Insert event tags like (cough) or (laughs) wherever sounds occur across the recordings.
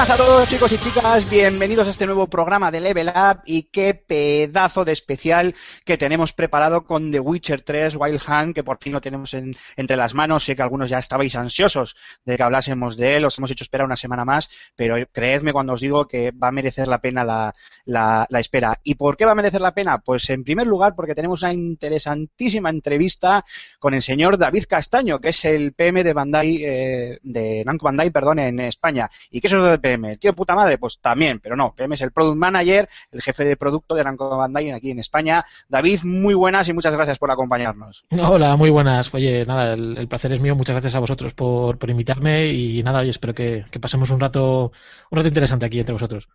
Buenas a todos chicos y chicas, bienvenidos a este nuevo programa de Level Up y qué pedazo de especial que tenemos preparado con The Witcher 3 Wild Hunt, que por fin lo tenemos en- entre las manos. Sé que algunos ya estabais ansiosos de que hablásemos de él, os hemos hecho esperar una semana más, pero creedme cuando os digo que va a merecer la pena la, la- la espera. ¿Y por qué va a merecer la pena? Pues en primer lugar porque tenemos una interesantísima entrevista con el señor David Castaño, que es el PM de Bandai, eh, de Namco Bandai, perdón, en España. ¿Y qué es eso de PM? ¿El tío puta madre? Pues también, pero no. PM es el Product Manager, el jefe de producto de Namco Bandai aquí en España. David, muy buenas y muchas gracias por acompañarnos. Hola, muy buenas. Oye, nada, el, el placer es mío. Muchas gracias a vosotros por, por invitarme y nada, oye, espero que, que pasemos un rato, un rato interesante aquí entre vosotros.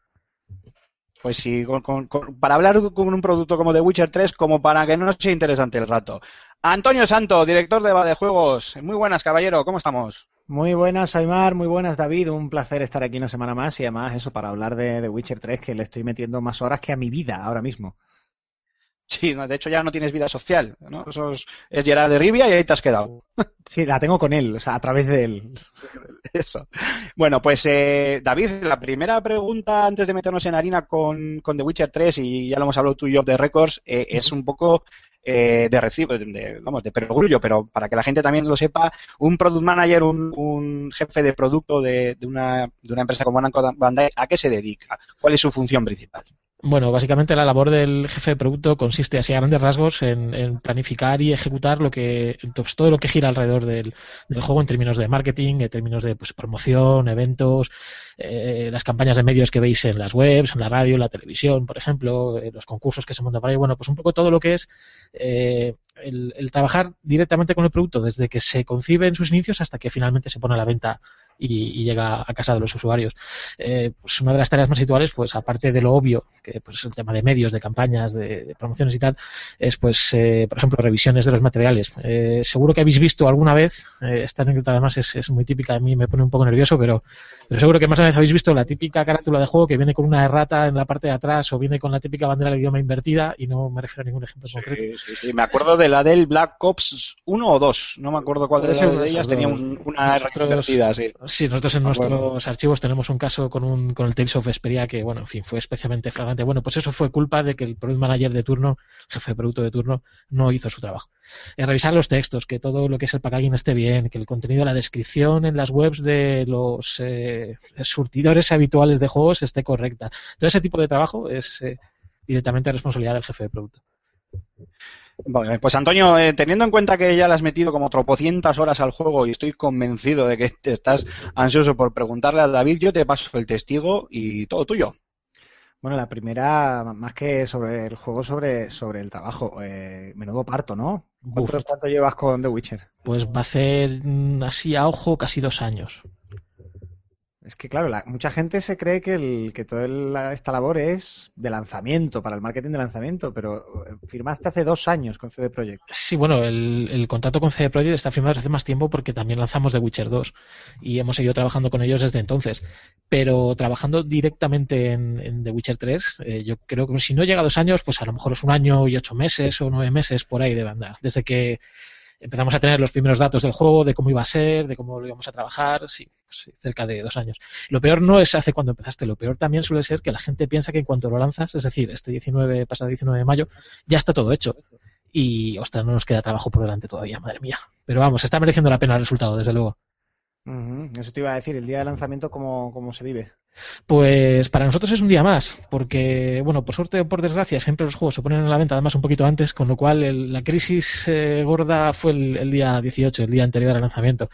Pues sí, con- con- para hablar con un producto como The Witcher 3, como para que no sea interesante el rato. Antonio Santo, director de de Juegos. Muy buenas, caballero, ¿cómo estamos? Muy buenas, Aymar, muy buenas, David. Un placer estar aquí una semana más y además eso para hablar de, de Witcher 3, que le estoy metiendo más horas que a mi vida ahora mismo. Sí, no, de hecho ya no tienes vida social, ¿no? Eso es, es Gerard de Rivia y ahí te has quedado. (laughs) Sí, la tengo con él, o sea, a través de él. (laughs) Eso. Bueno, pues eh, David, la primera pregunta antes de meternos en harina con, con The Witcher 3, y ya lo hemos hablado tú y yo de Records, eh, es un poco eh, de recibo, de, vamos, de perogrullo, pero para que la gente también lo sepa, un product manager, un, un jefe de producto de, de, una, de una empresa como Bandai, ¿a qué se dedica? ¿Cuál es su función principal? Bueno, básicamente la labor del jefe de producto consiste, así a grandes rasgos, en, en planificar y ejecutar lo que, pues, todo lo que gira alrededor del, juego en términos de marketing, en términos de pues, promoción, eventos, eh, las campañas de medios que veis en las webs, en la radio, en la televisión, por ejemplo, eh, los concursos que se montan por ahí. Bueno, pues un poco todo lo que es eh, el, el trabajar directamente con el producto desde que se concibe en sus inicios hasta que finalmente se pone a la venta y, y llega a casa de los usuarios. Eh, pues una de las tareas más habituales, pues aparte de lo obvio, que pues es el tema de medios, de campañas, de, de promociones y tal, es pues, eh, por ejemplo, revisiones de los materiales. Eh, seguro que habéis visto alguna vez, eh, esta anécdota además es, es, muy típica, a mí me pone un poco nervioso, pero, pero seguro que más de una vez habéis visto la típica carátula de juego que viene con una errata en la parte de atrás o viene con la típica bandera del idioma invertida y no me refiero a ningún ejemplo sí, concreto. Sí, sí, me acuerdo de la del Black Ops 1 o 2, no me acuerdo cuál de, de ellas tenía un, una nosotros, invertida, sí. Sí, nosotros en nuestros archivos tenemos un caso con, un, con el Tales of Vesperia que, bueno, en fin, fue especialmente flagrante. Bueno, pues eso fue culpa de que el product manager de turno, jefe de producto de turno, no hizo su trabajo. Eh, revisar los textos, que todo lo que es el packaging esté bien, que el contenido de la descripción en las webs de los eh, surtidores habituales de juegos esté correcta. Todo ese tipo de trabajo es eh, directamente responsabilidad del jefe de producto. Bueno, pues Antonio, eh, teniendo en cuenta que ya le has metido como tropocientas horas al juego y estoy convencido de que (laughs) estás ansioso por preguntarle a David, yo te paso el testigo y todo tuyo. Bueno, la primera, más que sobre el juego, sobre, sobre el trabajo. Eh, menudo parto, ¿no? ¿Cuánto, ¿Cuánto, llevas con The Witcher? Pues va a ser mm, así a ojo casi dos años. Es que, claro, la, mucha gente se cree que, el, que toda esta labor es de lanzamiento, para el marketing de lanzamiento, pero eh, firmaste hace dos años con CD Projekt. Sí, bueno, el, el, contrato con CD Projekt está firmado desde hace más tiempo porque también lanzamos The Witcher 2 y hemos seguido trabajando con ellos desde entonces. Pero trabajando directamente en, The Witcher 3, eh, yo creo que si no llega a dos años, pues a lo mejor es un año y ocho meses o nueve meses por ahí debe andar. Desde que empezamos a tener los primeros datos del juego, de cómo iba a ser, de cómo lo íbamos a trabajar, sí, sí, cerca de dos años. Lo peor no es hace cuando empezaste, lo peor también suele ser que la gente piensa que en cuanto lo lanzas, es decir, este 19, pasado 19 de mayo, ya está todo hecho. Y, ostras, no nos queda trabajo por delante todavía, madre mía. Pero vamos, está mereciendo la pena el resultado, desde luego. Ujú, Eso te iba a decir, el día de lanzamiento, ¿cómo, cómo se vive? Pues para nosotros es un día más, porque, bueno, por suerte o por desgracia, siempre los juegos se ponen a la venta además un poquito antes, con lo cual el- la crisis eh, gorda fue el, el día 18, el día anterior al lanzamiento.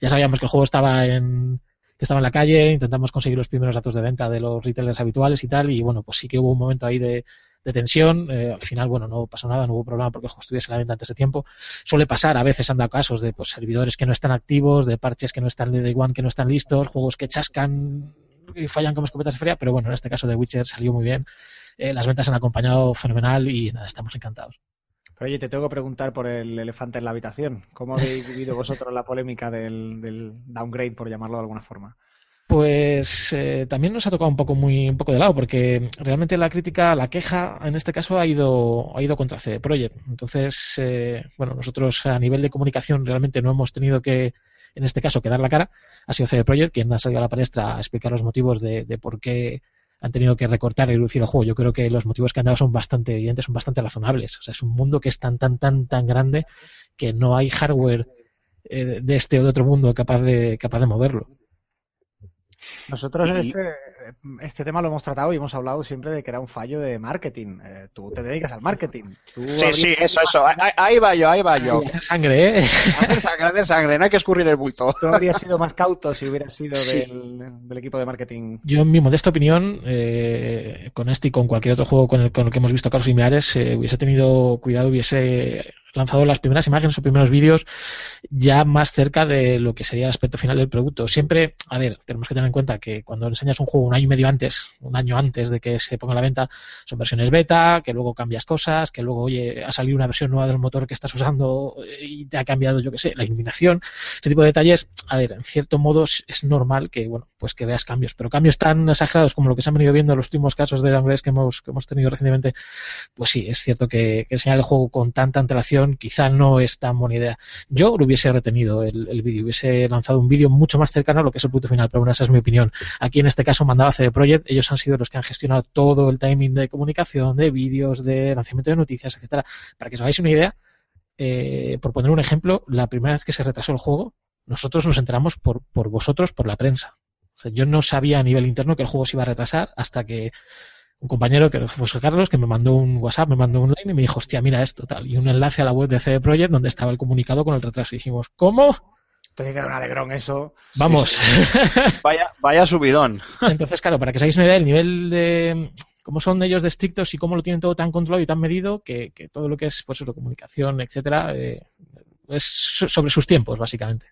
Ya sabíamos que el juego estaba en que estaba en la calle, intentamos conseguir los primeros datos de venta de los retailers habituales y tal, y bueno, pues sí que hubo un momento ahí de, de tensión. eh, al final, bueno, no pasó nada, no hubo problema porque el juego estuviese la venta antes de tiempo. Suele pasar, a veces han dado casos de pues, servidores que no están activos, de parches que no están de Day One que no están listos, juegos que chascan y fallan como escopetas de feria, pero bueno, en este caso de Witcher salió muy bien. Eh, las ventas han acompañado fenomenal y nada, estamos encantados. Pero oye, te tengo que preguntar por el elefante en la habitación. ¿Cómo habéis vivido vosotros la polémica del downgrade, por llamarlo de alguna forma? Pues eh, también nos ha tocado un poco muy un poco de lado porque realmente la crítica, la queja en este caso ha ido ha ido contra CD Projekt. Entonces, eh, bueno, nosotros a nivel de comunicación realmente no hemos tenido que en este caso que dar la cara. Ha sido CD Projekt quien ha salido a la palestra a explicar los motivos de, de por qué han tenido que recortar y reducir el juego. Yo creo que los motivos que han dado son bastante evidentes, son bastante razonables. O sea, es un mundo que es tan tan tan tan grande que no hay hardware eh, de este o de otro mundo capaz de capaz de moverlo. Nosotros Y- este, este tema lo hemos tratado y hemos hablado siempre de que era un fallo de marketing. Eh, tú te dedicas al marketing. Tú Sí, sí, eso, eso. Ahí, ahí va yo, ahí va yo. Hacer sangre, ¿eh? Hacer sangre, hacer sangre, no hay que escurrir el bulto. Tú habrías sido más cauto si hubieras sido Sí. del, del equipo de marketing. Yo, en mi modesta opinión, eh, con este y con cualquier otro juego con el, con el que hemos visto casos similares, eh, hubiese tenido cuidado, hubiese lanzado las primeras imágenes o primeros vídeos ya más cerca de lo que sería el aspecto final del producto. Siempre, a ver, tenemos que tener en cuenta que cuando enseñas un juego un año y medio antes, un año antes de que se ponga a la venta, son versiones beta, que luego cambias cosas, que luego, oye, ha salido una versión nueva del motor que estás usando y te ha cambiado, yo qué sé, la iluminación, ese tipo de detalles, a ver, en cierto modo es, es normal que, bueno, pues que veas cambios, pero cambios tan exagerados como lo que se han venido viendo en los últimos casos de downgrades que hemos, que hemos tenido recientemente, pues sí, es cierto que, que enseñar el juego con tanta antelación quizá no es tan buena idea. Yo lo hubiese retenido el, el vídeo, hubiese lanzado un vídeo mucho más cercano a lo que es el punto final, pero bueno, esa es mi opinión. Aquí en este caso mandaba CD Projekt, ellos han sido los que han gestionado todo el timing de comunicación, de vídeos, de lanzamiento de noticias, etcétera. Para que os hagáis una idea, eh, por poner un ejemplo, la primera vez que se retrasó el juego, nosotros nos enteramos por, por vosotros, por la prensa. O sea, yo no sabía a nivel interno que el juego se iba a retrasar hasta que un compañero, que fue José Carlos, que me mandó un WhatsApp, me mandó un line y me dijo, hostia, mira esto, tal. Y un enlace a la web de CD Projekt donde estaba el comunicado con el retraso. Y dijimos, ¿cómo? Entonces queda un alegrón eso. Vamos. (laughs) Vaya, vaya subidón. Entonces, claro, para que os hagáis una idea del nivel de cómo son ellos de estrictos y cómo lo tienen todo tan controlado y tan medido que, que todo lo que es pues eso, comunicación, etcétera, eh, es so- sobre sus tiempos, básicamente.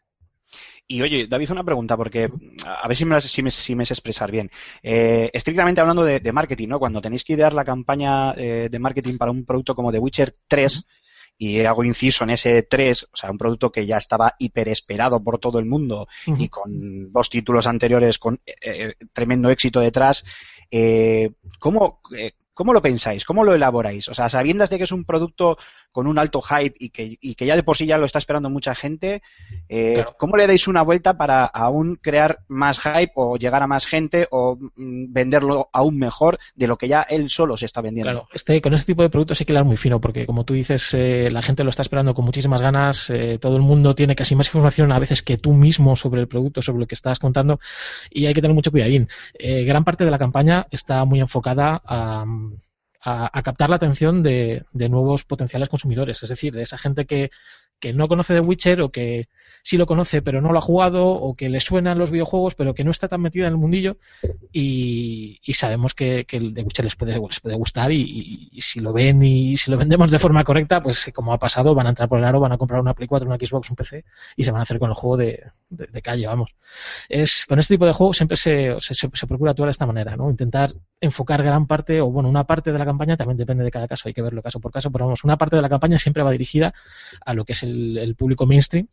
Y oye, David, una pregunta, porque a ver si me, si me, si me sé expresar bien. Eh, estrictamente hablando de, de marketing, ¿no? Cuando tenéis que idear la campaña eh, de marketing para un producto como The Witcher 3, y hago inciso en ese 3, o sea, un producto que ya estaba hiper esperado por todo el mundo y con dos títulos anteriores con eh, eh, tremendo éxito detrás, ¿cómo, eh, ¿cómo lo pensáis? ¿Cómo lo elaboráis? O sea, sabiendas de que es un producto con un alto hype y que, y que ya de por sí ya lo está esperando mucha gente, eh, Claro. ¿cómo le dais una vuelta para aún crear más hype o llegar a más gente o mm, venderlo aún mejor de lo que ya él solo se está vendiendo? Claro, este, con este tipo de productos hay que hablar muy fino, porque como tú dices, eh, la gente lo está esperando con muchísimas ganas, eh, todo el mundo tiene casi más información a veces que tú mismo sobre el producto, sobre lo que estás contando, y hay que tener mucho cuidadín. Gran parte de la campaña está muy enfocada a, a- a captar la atención de, de nuevos potenciales consumidores, es decir, de esa gente que, que no conoce The Witcher o que sí lo conoce pero no lo ha jugado o que le suenan los videojuegos pero que no está tan metida en el mundillo y, sabemos que, que el The Witcher les puede, les puede gustar y, si lo ven y si lo vendemos de forma correcta, pues como ha pasado, van a entrar por el aro, van a comprar una Play 4, una Xbox, un PC y se van a hacer con el juego de calle, vamos. Es, con este tipo de juegos siempre se, se, se- se procura actuar de esta manera, ¿no? Intentar enfocar gran parte, o bueno, una parte de la campaña, también depende de cada caso, hay que verlo caso por caso, pero vamos, una parte de la campaña siempre va dirigida a lo que es el, el público mainstream,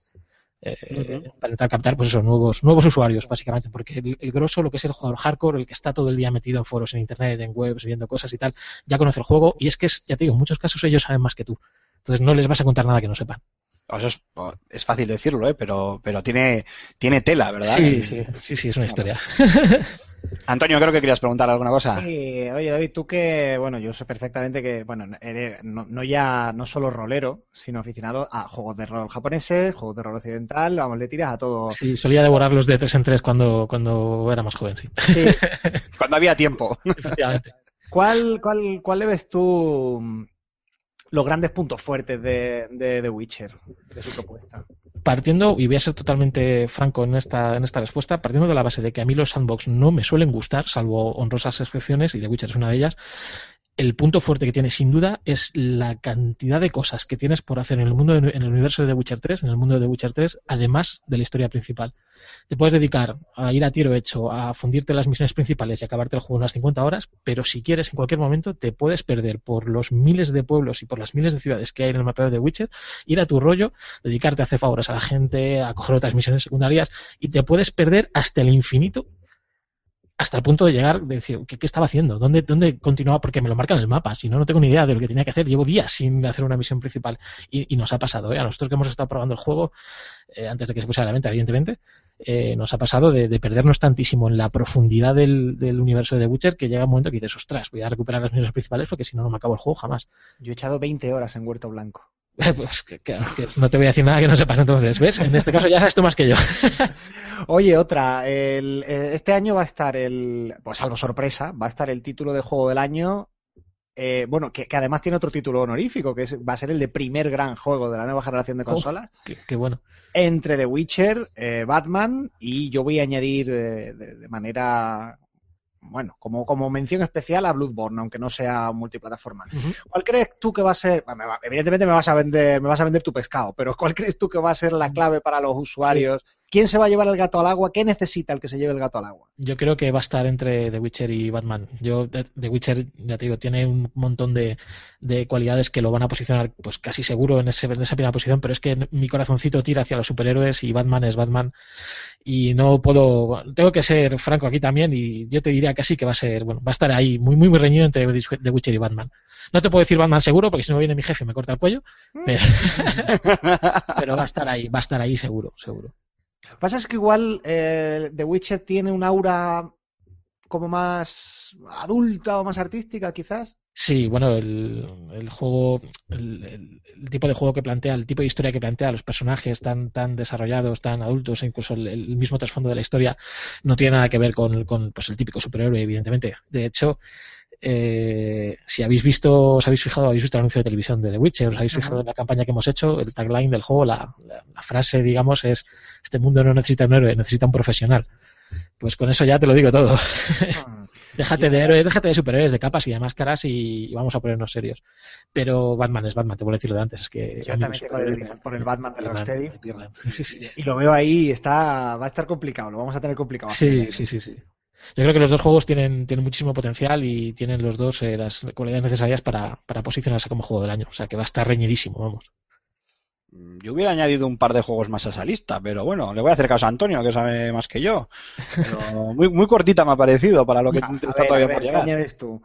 eh, para intentar captar pues eso, nuevos, nuevos usuarios, básicamente, porque el, el grosso, lo que es el jugador hardcore, el que está todo el día metido en foros, en internet, en webs, viendo cosas y tal, ya conoce el juego, y es que es, ya te digo, en muchos casos ellos saben más que tú. Entonces no les vas a contar nada que no sepan. Eso es, es fácil decirlo, ¿eh? pero, pero tiene, tiene tela, ¿verdad? Sí, sí, sí, sí, es una historia. (laughs) Antonio, creo que querías preguntar alguna cosa. Sí, oye David, tú que, bueno, yo sé perfectamente que, bueno, eres no, no ya, no solo rolero, sino aficionado a juegos de rol japoneses, juegos de rol occidental, vamos, le tiras a todo. Sí, solía devorarlos de tres en tres cuando, cuando era más joven, sí. Sí. (laughs) Cuando había tiempo. Efectivamente. ¿Cuál, cuál, cuál le ves tú mm, los grandes puntos fuertes de, de The Witcher, de su propuesta? Partiendo, y voy a ser totalmente franco en esta, en esta respuesta, partiendo de la base de que a mí los sandbox no me suelen gustar, salvo honrosas excepciones, y The Witcher es una de ellas, el punto fuerte que tiene sin duda es la cantidad de cosas que tienes por hacer en el mundo en el universo de The Witcher 3, en el mundo de The Witcher 3, además de la historia principal. Te puedes dedicar a ir a tiro hecho, a fundirte las misiones principales y acabarte el juego en unas 50 horas, pero si quieres en cualquier momento te puedes perder por los miles de pueblos y por las miles de ciudades que hay en el mapeo de The Witcher, ir a tu rollo, dedicarte a hacer favores a la gente, a coger otras misiones secundarias y te puedes perder hasta el infinito hasta el punto de llegar, de decir, ¿qué, estaba haciendo? ¿Dónde, ¿Dónde continuaba? Porque me lo marca en el mapa, si no, no tengo ni idea de lo que tenía que hacer. Llevo días sin hacer una misión principal y, y nos ha pasado, ¿eh? A nosotros que hemos estado probando el juego, eh, antes de que se pusiera a la venta, evidentemente, eh, nos ha pasado de, de perdernos tantísimo en la profundidad del, del universo de The Witcher que llega un momento que dices, ostras, voy a recuperar las misiones principales porque si no, no me acabo el juego jamás. Yo he echado 20 horas en Huerto Blanco. (laughs) pues que, que- que no te voy a decir nada que no sepas entonces, ¿ves? En este caso ya sabes tú más que yo. (laughs) Oye, otra, el- eh, este año va a estar el, pues algo sorpresa, va a estar el título de juego del año, eh, bueno, que, que además tiene otro título honorífico, que es, va a ser el de primer gran juego de la nueva generación de Oh. consolas, Qué, qué bueno. entre The Witcher, eh, Batman y yo voy a añadir eh, de, de manera, bueno, como, como mención especial a Bloodborne, aunque no sea multiplataforma. ¿Cuál crees tú que va a ser? bueno, me va- evidentemente me vas a vender, me vas a vender tu pescado, pero ¿cuál crees tú que va a ser la clave para los usuarios? ¿Quién se va a llevar el gato al agua? ¿Qué necesita el que se lleve el gato al agua? Yo creo que va a estar entre The Witcher y Batman. Yo, The The Witcher, ya te digo, tiene un montón de, de cualidades que lo van a posicionar, pues casi seguro en, ese, en esa primera posición, pero es que mi corazoncito tira hacia los superhéroes y Batman es Batman. Y no puedo, tengo que ser franco aquí también, y yo te diría casi que va a ser, bueno, va a estar ahí muy, muy, muy reñido entre The Witcher y Batman. No te puedo decir Batman seguro, porque si no viene mi jefe y me corta el cuello, pero, (laughs) pero va a estar ahí, va a estar ahí seguro, seguro. Lo que pasa es que igual eh, The Witcher tiene un aura como más adulta o más artística, quizás. Sí, bueno, el, juego, el, el- tipo de juego que plantea, el tipo de historia que plantea, los personajes tan, tan desarrollados, tan adultos, e incluso el mismo trasfondo de la historia, no tiene nada que ver con, con, pues, el típico superhéroe, evidentemente. De hecho, eh, si habéis visto, os habéis fijado, habéis visto el anuncio de televisión de The Witcher, os habéis fijado en la campaña que hemos hecho, el tagline del juego, la, la- la frase, digamos, es: Este mundo no necesita un héroe, necesita un profesional. Pues con eso ya te lo digo todo. (laughs) Déjate de héroes, déjate de superhéroes, de capas y de máscaras y, y vamos a ponernos serios. Pero Batman es Batman, te voy a decirlo de antes. Es que Yo también tengo debilidad por el Batman de Rocksteady. sí, Y lo veo ahí, está, va a estar complicado, lo vamos a tener complicado. sí, sí, sí, sí. Yo creo que los dos juegos tienen, tienen muchísimo potencial y tienen los dos eh, las cualidades necesarias para, para posicionarse como juego del año. O sea que va a estar reñidísimo, vamos. Yo hubiera añadido un par de juegos más a esa lista, pero bueno, le voy a hacer caso a Antonio, que sabe más que yo. Pero (laughs) muy, muy cortita me ha parecido para lo que está ver, todavía a ver, por ¿qué llegar. añades tú?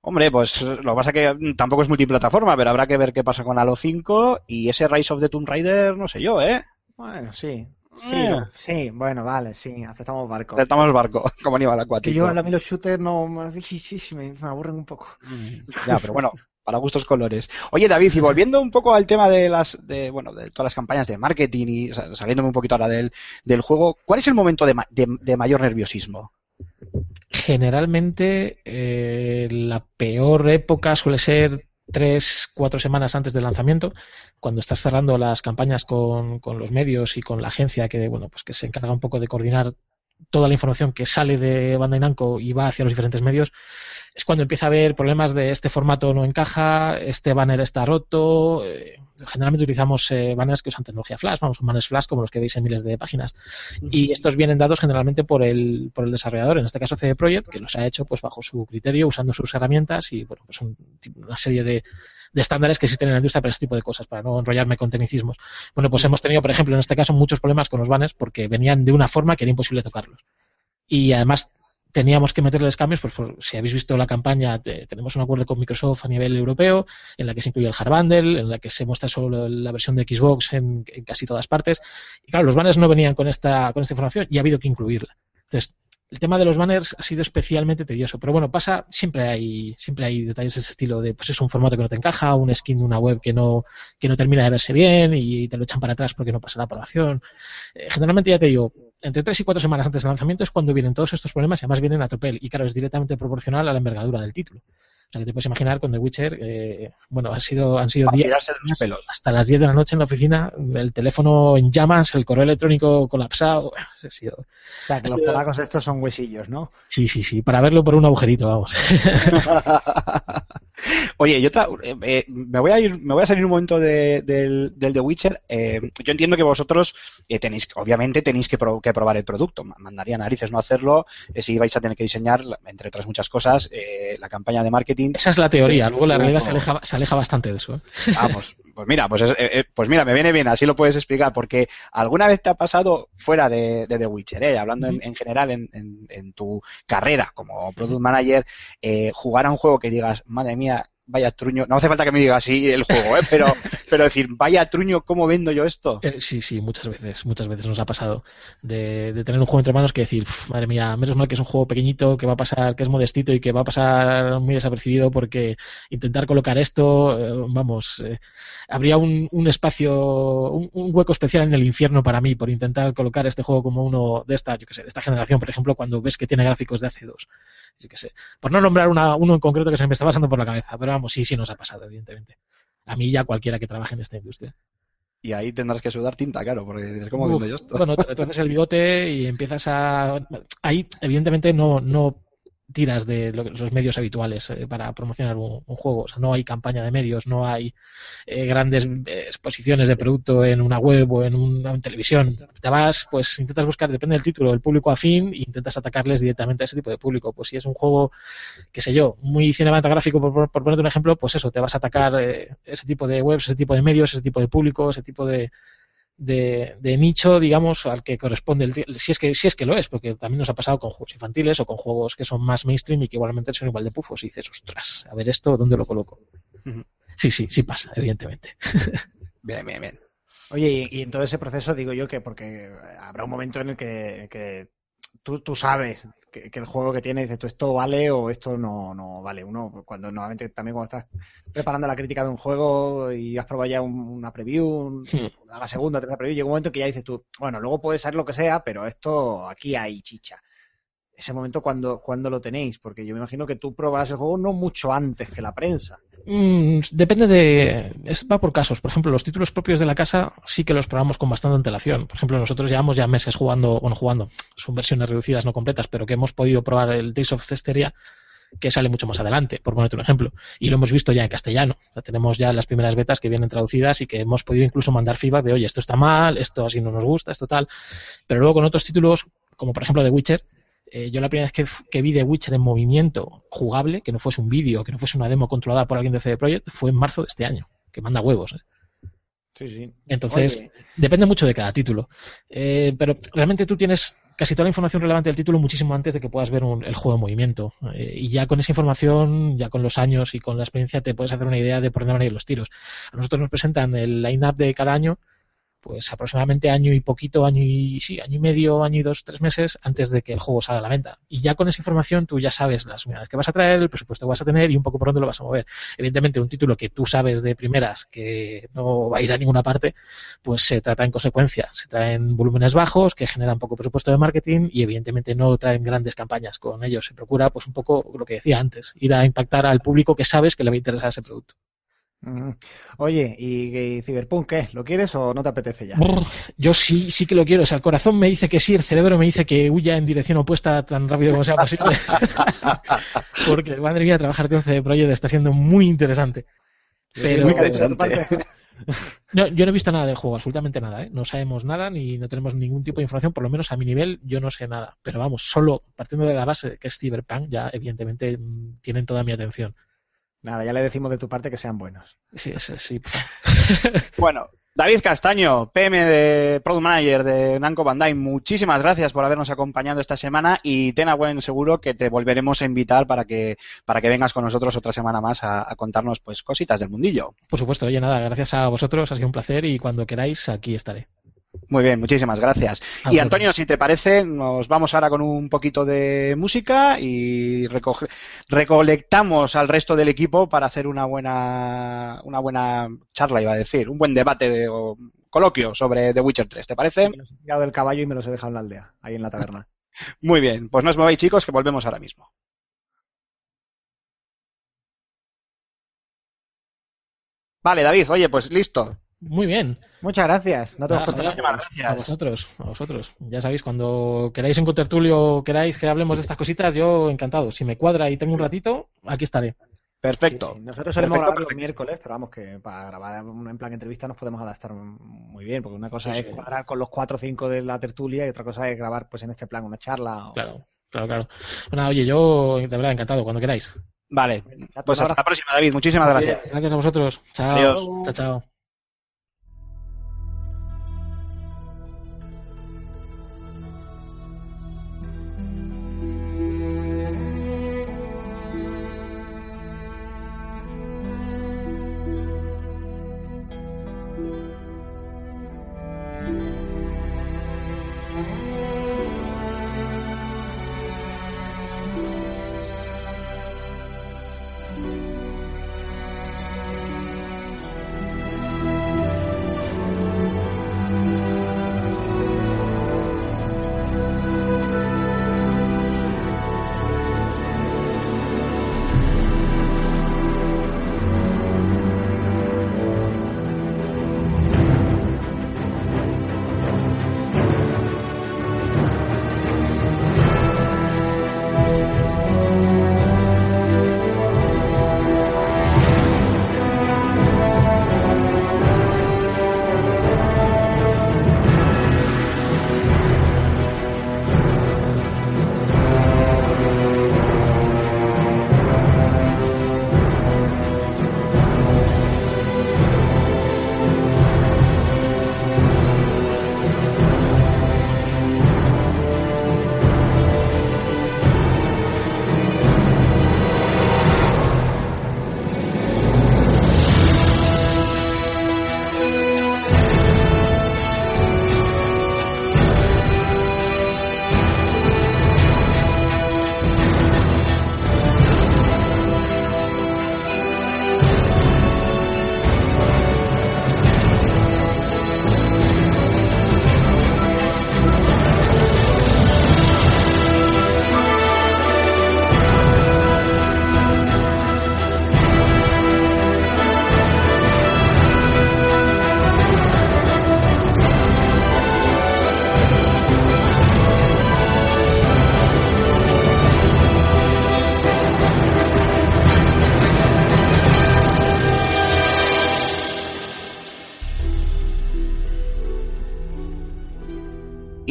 Hombre, pues lo que pasa es que mm, tampoco es multiplataforma, pero habrá que ver qué pasa con Halo 5 y ese Rise of the Tomb Raider, no sé yo, ¿eh? Bueno, sí. Sí, Eh. sí, bueno, vale, sí, aceptamos barco. Aceptamos el barco, (laughs) como Aníbal Que Acuático. yo a mí los shooters no me, sí, sí, sí, me, me aburren un poco. Mm, Ya, pero bueno, para gustos colores. Oye, David, y volviendo un poco al tema de las, de, bueno, de todas las campañas de marketing y sa- saliéndome un poquito ahora del, del juego, ¿cuál es el momento de, ma- de- de mayor nerviosismo? Generalmente eh, la peor época suele ser tres, cuatro semanas antes del lanzamiento, cuando estás cerrando las campañas con, con los medios y con la agencia que, bueno, pues que se encarga un poco de coordinar toda la información que sale de Bandai Namco y va hacia los diferentes medios, es cuando empieza a haber problemas de este formato no encaja, este banner está roto. eh, generalmente utilizamos eh, banners que usan tecnología flash, vamos, banners flash como los que veis en miles de páginas. Y estos vienen dados generalmente por el, por el desarrollador, en este caso CD Projekt, que los ha hecho pues bajo su criterio, usando sus herramientas y bueno, pues un- una serie de, de estándares que existen en la industria para este tipo de cosas, para no enrollarme con tecnicismos. Bueno, pues hemos tenido, por ejemplo, en este caso muchos problemas con los banners porque venían de una forma que era imposible tocarlos. Y además teníamos que meterles cambios, pues por- si habéis visto la campaña, te- tenemos un acuerdo con Microsoft a nivel europeo, en la que se incluye el hard bundle, en la que se muestra solo la versión de Xbox en, en casi todas partes. Y claro, los banners no venían con esta, con esta información y ha habido que incluirla. Entonces, el tema de los banners ha sido especialmente tedioso, pero bueno, pasa, siempre hay, siempre hay detalles de ese estilo de, pues es un formato que no te encaja, un skin de una web que no, que no termina de verse bien y te lo echan para atrás porque no pasa la aprobación. Eh, generalmente ya te digo, entre tres y cuatro semanas antes del lanzamiento es cuando vienen todos estos problemas y además vienen a tropel. Y claro, es directamente proporcional a la envergadura del título. O sea, que te puedes imaginar con The Witcher, eh, bueno, han sido, han sido días los pelos. hasta las 10 de la noche en la oficina, el teléfono en llamas, el correo electrónico colapsado. Ha sido- O sea, que los polacos estos son huesillos, ¿no? Sí, sí, sí, para verlo por un agujerito, vamos. (laughs) Oye, yo eh, eh, me voy a ir, me voy a salir un momento de- del, del The Witcher. Eh, yo entiendo que vosotros eh, tenéis, obviamente tenéis que, pro- que probar el producto. Ma- Mandaría narices no hacerlo si vais a tener que diseñar, entre otras muchas cosas, la campaña de marketing. Esa es la teoría, luego la realidad se aleja, se aleja bastante de eso. Vamos, pues mira, pues, es- pues mira, me viene bien, así lo puedes explicar, porque alguna vez te ha pasado fuera de, de The Witcher, eh, hablando en, en general en, en- en tu carrera como product manager, jugar a un juego que digas, madre mía, vaya truño, no hace falta que me digas así el juego, eh, pero, (laughs) pero decir, vaya truño, ¿cómo vendo yo esto? Eh, Sí, sí, muchas veces, muchas veces nos ha pasado de, de tener un juego entre manos que decir, "Uf, madre mía, menos mal que es un juego pequeñito, que va a pasar, que es modestito y que va a pasar muy desapercibido porque intentar colocar esto, eh, vamos, eh, habría un, un espacio, un, un hueco especial en el infierno para mí por intentar colocar este juego como uno de esta, yo que sé, de esta generación, por ejemplo, cuando ves que tiene gráficos de hace dos, yo que sé, por no nombrar una, uno en concreto que se me está pasando por la cabeza, pero vamos, sí, sí nos ha pasado, evidentemente. A mí ya cualquiera que trabaje en esta industria. Y ahí tendrás que sudar tinta, claro, porque dices, ¿cómo Uf, vendo yo esto? Bueno, te haces el bigote y empiezas a. Ahí, evidentemente, no, no tiras de los medios habituales eh, para promocionar un, juego. O sea, no hay campaña de medios, no hay eh, grandes eh, exposiciones de producto en una web o en una televisión. Te vas, pues intentas buscar, depende del título, el público afín e intentas atacarles directamente a ese tipo de público. Pues si es un juego, qué sé yo, muy cinematográfico, por ponerte un ejemplo, pues eso, te vas a atacar eh, ese tipo de webs, ese tipo de medios, ese tipo de público, ese tipo de, de, de nicho, digamos, al que corresponde el, si es que si es que lo es, porque también nos ha pasado con juegos infantiles o con juegos que son más mainstream y que igualmente son igual de pufos y dices, ostras, a ver esto, ¿dónde lo coloco? Sí, sí, sí pasa, evidentemente. (laughs) Bien, bien, bien. Oye, y, y en todo ese proceso digo yo que porque habrá un momento en el que, que tú, tú sabes que, que el juego que tienes, dices tú, esto vale o esto no, no vale. Uno, cuando normalmente también cuando estás preparando la crítica de un juego y has probado ya un- una preview, un- Hmm. a la segunda, tercera preview, llega un momento que ya dices tú, bueno, luego puede ser lo que sea, pero esto aquí hay chicha. Ese momento cuando, cuando lo tenéis, porque yo me imagino que tú probarás el juego no mucho antes que la prensa. Mm, depende de. es- va por casos. Por ejemplo, los títulos propios de la casa sí que los probamos con bastante antelación. Por ejemplo, nosotros llevamos ya meses jugando, bueno, jugando, son versiones reducidas, no completas, pero que hemos podido probar el Days of Cesteria, que sale mucho más adelante, por ponerte un ejemplo. Y lo hemos visto ya en castellano. O sea, tenemos ya las primeras betas que vienen traducidas y que hemos podido incluso mandar feedback de, oye, esto está mal, esto así no nos gusta, esto tal. Pero luego con otros títulos, como por ejemplo The Witcher, eh, yo la primera vez que, vi The Witcher en movimiento jugable, que no fuese un vídeo, que no fuese una demo controlada por alguien de CD Projekt, fue en marzo de este año, que manda huevos. ¿eh? Sí, sí. Entonces, Oye, depende mucho de cada título. Eh, pero realmente tú tienes casi toda la información relevante del título muchísimo antes de que puedas ver un- el juego en movimiento. Eh, y ya con esa información, ya con los años y con la experiencia, te puedes hacer una idea de por dónde van a ir los tiros. A nosotros nos presentan el line-up de cada año, pues aproximadamente año y poquito, año y sí, año y medio, año y dos, tres meses antes de que el juego salga a la venta. Y ya con esa información tú ya sabes las unidades que vas a traer, el presupuesto que vas a tener y un poco por dónde lo vas a mover. Evidentemente, un título que tú sabes de primeras que no va a ir a ninguna parte, pues se trata en consecuencia. Se traen volúmenes bajos que generan poco presupuesto de marketing y evidentemente no traen grandes campañas. Con ellos se procura, pues un poco lo que decía antes, ir a impactar al público que sabes que le va a interesar ese producto. Ujú. Oye, ¿y, y Cyberpunk qué? ¿Lo quieres o no te apetece ya? Brr, Yo sí, sí que lo quiero. O sea, el corazón me dice que sí, el cerebro me dice que huya en dirección opuesta tan rápido como sea posible. (laughs) Porque, madre mía, trabajar con CD Projekt está siendo muy interesante. Pero Muy interesante. (laughs) no, yo no he visto nada del juego, absolutamente nada. ¿eh? No sabemos nada ni no tenemos ningún tipo de información, por lo menos a mi nivel yo no sé nada. Pero vamos, solo partiendo de la base de que es Cyberpunk, ya evidentemente mm, tienen toda mi atención. Nada, ya le decimos de tu parte que sean buenos. Sí, sí, sí. por favor. Bueno, David Castaño, PM de Product Manager de Namco Bandai, muchísimas gracias por habernos acompañado esta semana y ten a buen seguro que te volveremos a invitar para que, para que vengas con nosotros otra semana más a, a contarnos pues cositas del mundillo. Por supuesto, oye, nada, gracias a vosotros, ha sido un placer y cuando queráis aquí estaré. Muy bien, muchísimas gracias. A Y. Antonio, si te parece, nos vamos ahora con un poquito de música y recoge- recolectamos al resto del equipo para hacer una buena, una buena charla, iba a decir, un buen debate de- o coloquio sobre The Witcher 3. ¿Te parece? Me los he tirado del caballo y me los he dejado en la aldea, ahí en la taberna. (laughs) Muy bien, pues no os mováis chicos, que volvemos ahora mismo. Vale, David, oye, pues listo. Muy bien. Muchas gracias. No te nada. Muchísimas A gracias. vosotros, a vosotros. Ya sabéis, cuando queráis en Contertulio, queráis que hablemos de estas cositas, yo encantado. Si me cuadra y tengo un ratito, aquí estaré. Perfecto. Sí, sí. Nosotros solemos Perfecto, grabar los perfecto. miércoles, pero vamos que para grabar un- en plan entrevista nos podemos adaptar muy bien, porque una cosa Sí, es sí. cuadrar con los cuatro o cinco de la tertulia y otra cosa es grabar pues en este plan una charla. o- Claro, claro, claro. Bueno, oye, yo de verdad encantado, cuando queráis. Vale, pues un hasta la próxima, David. Muchísimas gracias. Gracias a vosotros. Chao. Adiós. Chao, chao.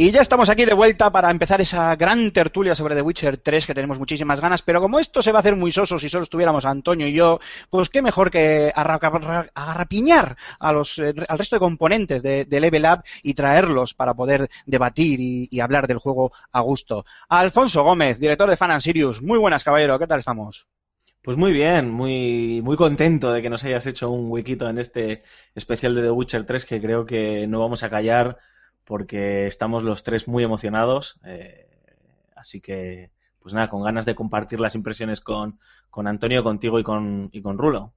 Y ya estamos aquí de vuelta para empezar esa gran tertulia sobre The Witcher 3 que tenemos muchísimas ganas, pero como esto se va a hacer muy soso si solo estuviéramos Antonio y yo, pues qué mejor que arra- arra- agarrapiñar a los, eh, al resto de componentes de, Level Up y traerlos para poder debatir y, y hablar del juego a gusto. Alfonso Gómez, director de Fan and Sirius, muy buenas caballero, ¿qué tal estamos? Pues muy bien, muy, muy contento de que nos hayas hecho un huequito en este especial de The Witcher 3 que creo que no vamos a callar porque estamos los tres muy emocionados. eh, así que, pues nada, con ganas de compartir las impresiones con, con Antonio, contigo y con, y con Rulo.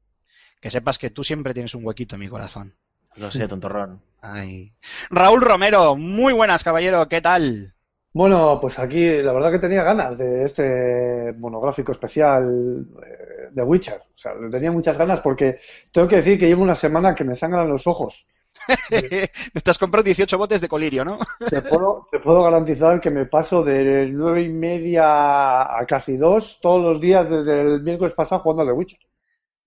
Que sepas que tú siempre tienes un huequito en mi corazón. Lo sé, tontorrón. (laughs) Ay. Raúl Romero, muy buenas caballero, ¿qué tal? Bueno, pues aquí la verdad que tenía ganas de este monográfico especial eh, de Witcher. O sea, tenía muchas ganas porque tengo que decir que llevo una semana que me sangran los ojos. (laughs) Te has comprado 18 botes de colirio, ¿no? (laughs) Te puedo, te puedo garantizar que me paso de nueve y media a casi dos todos los días desde el miércoles pasado jugando al The Witcher.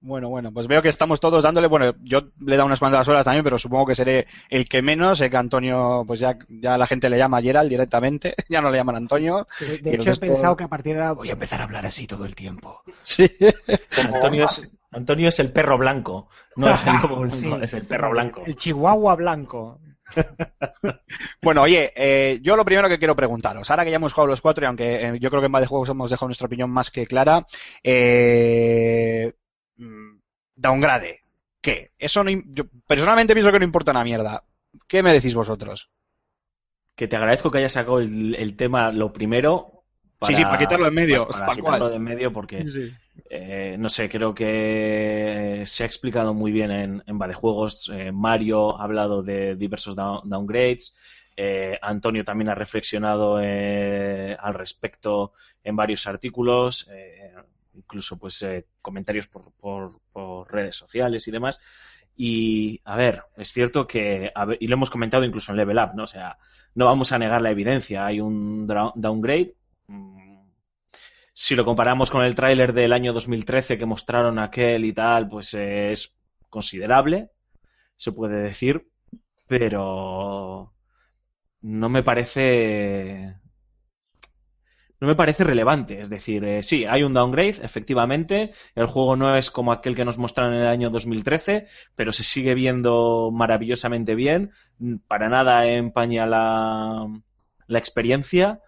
Bueno, bueno, pues veo que estamos todos dándole, bueno, yo le he dado unas cuantas horas también, pero supongo que seré el que menos, sé que Antonio, pues ya, ya la gente le llama Gerald directamente, (laughs) ya no le llaman Antonio. De, hecho, he pensado que a partir de ahora voy a empezar a hablar así todo el tiempo. Sí. Antonio es, Antonio es el perro blanco, no es el lobo blanco, Sí. es el perro blanco. El chihuahua blanco. (laughs) Bueno, oye, eh, yo lo primero que quiero preguntaros, ahora que ya hemos jugado los cuatro y aunque eh, yo creo que en de juegos hemos dejado nuestra opinión más que clara, eh, mm, downgrade, ¿qué? Eso no, yo personalmente pienso que no importa una mierda. ¿Qué me decís vosotros? Que te agradezco que hayas sacado el, el tema lo primero. Sí, sí, para quitarlo en medio, Para, quitarlo de en medio porque Eh, no sé, creo que se ha explicado muy bien en, en Juegos. Eh, Mario ha hablado de diversos down- downgrades. Eh, Antonio también ha reflexionado al respecto en varios artículos, incluso pues comentarios por, por- por redes sociales y demás. Y a ver, es cierto que, y lo hemos comentado incluso en Level Up, ¿no? O sea, no vamos a negar la evidencia. Hay un downgrade. Mm, si lo comparamos con el tráiler del año 2013 que mostraron aquel y tal, pues eh, es considerable, se puede decir, pero no me parece no me parece relevante. Es decir, eh, sí, hay un downgrade, efectivamente. El juego no es como aquel que nos mostraron en el año 2013, pero se sigue viendo maravillosamente bien. Para nada empaña la, la experiencia.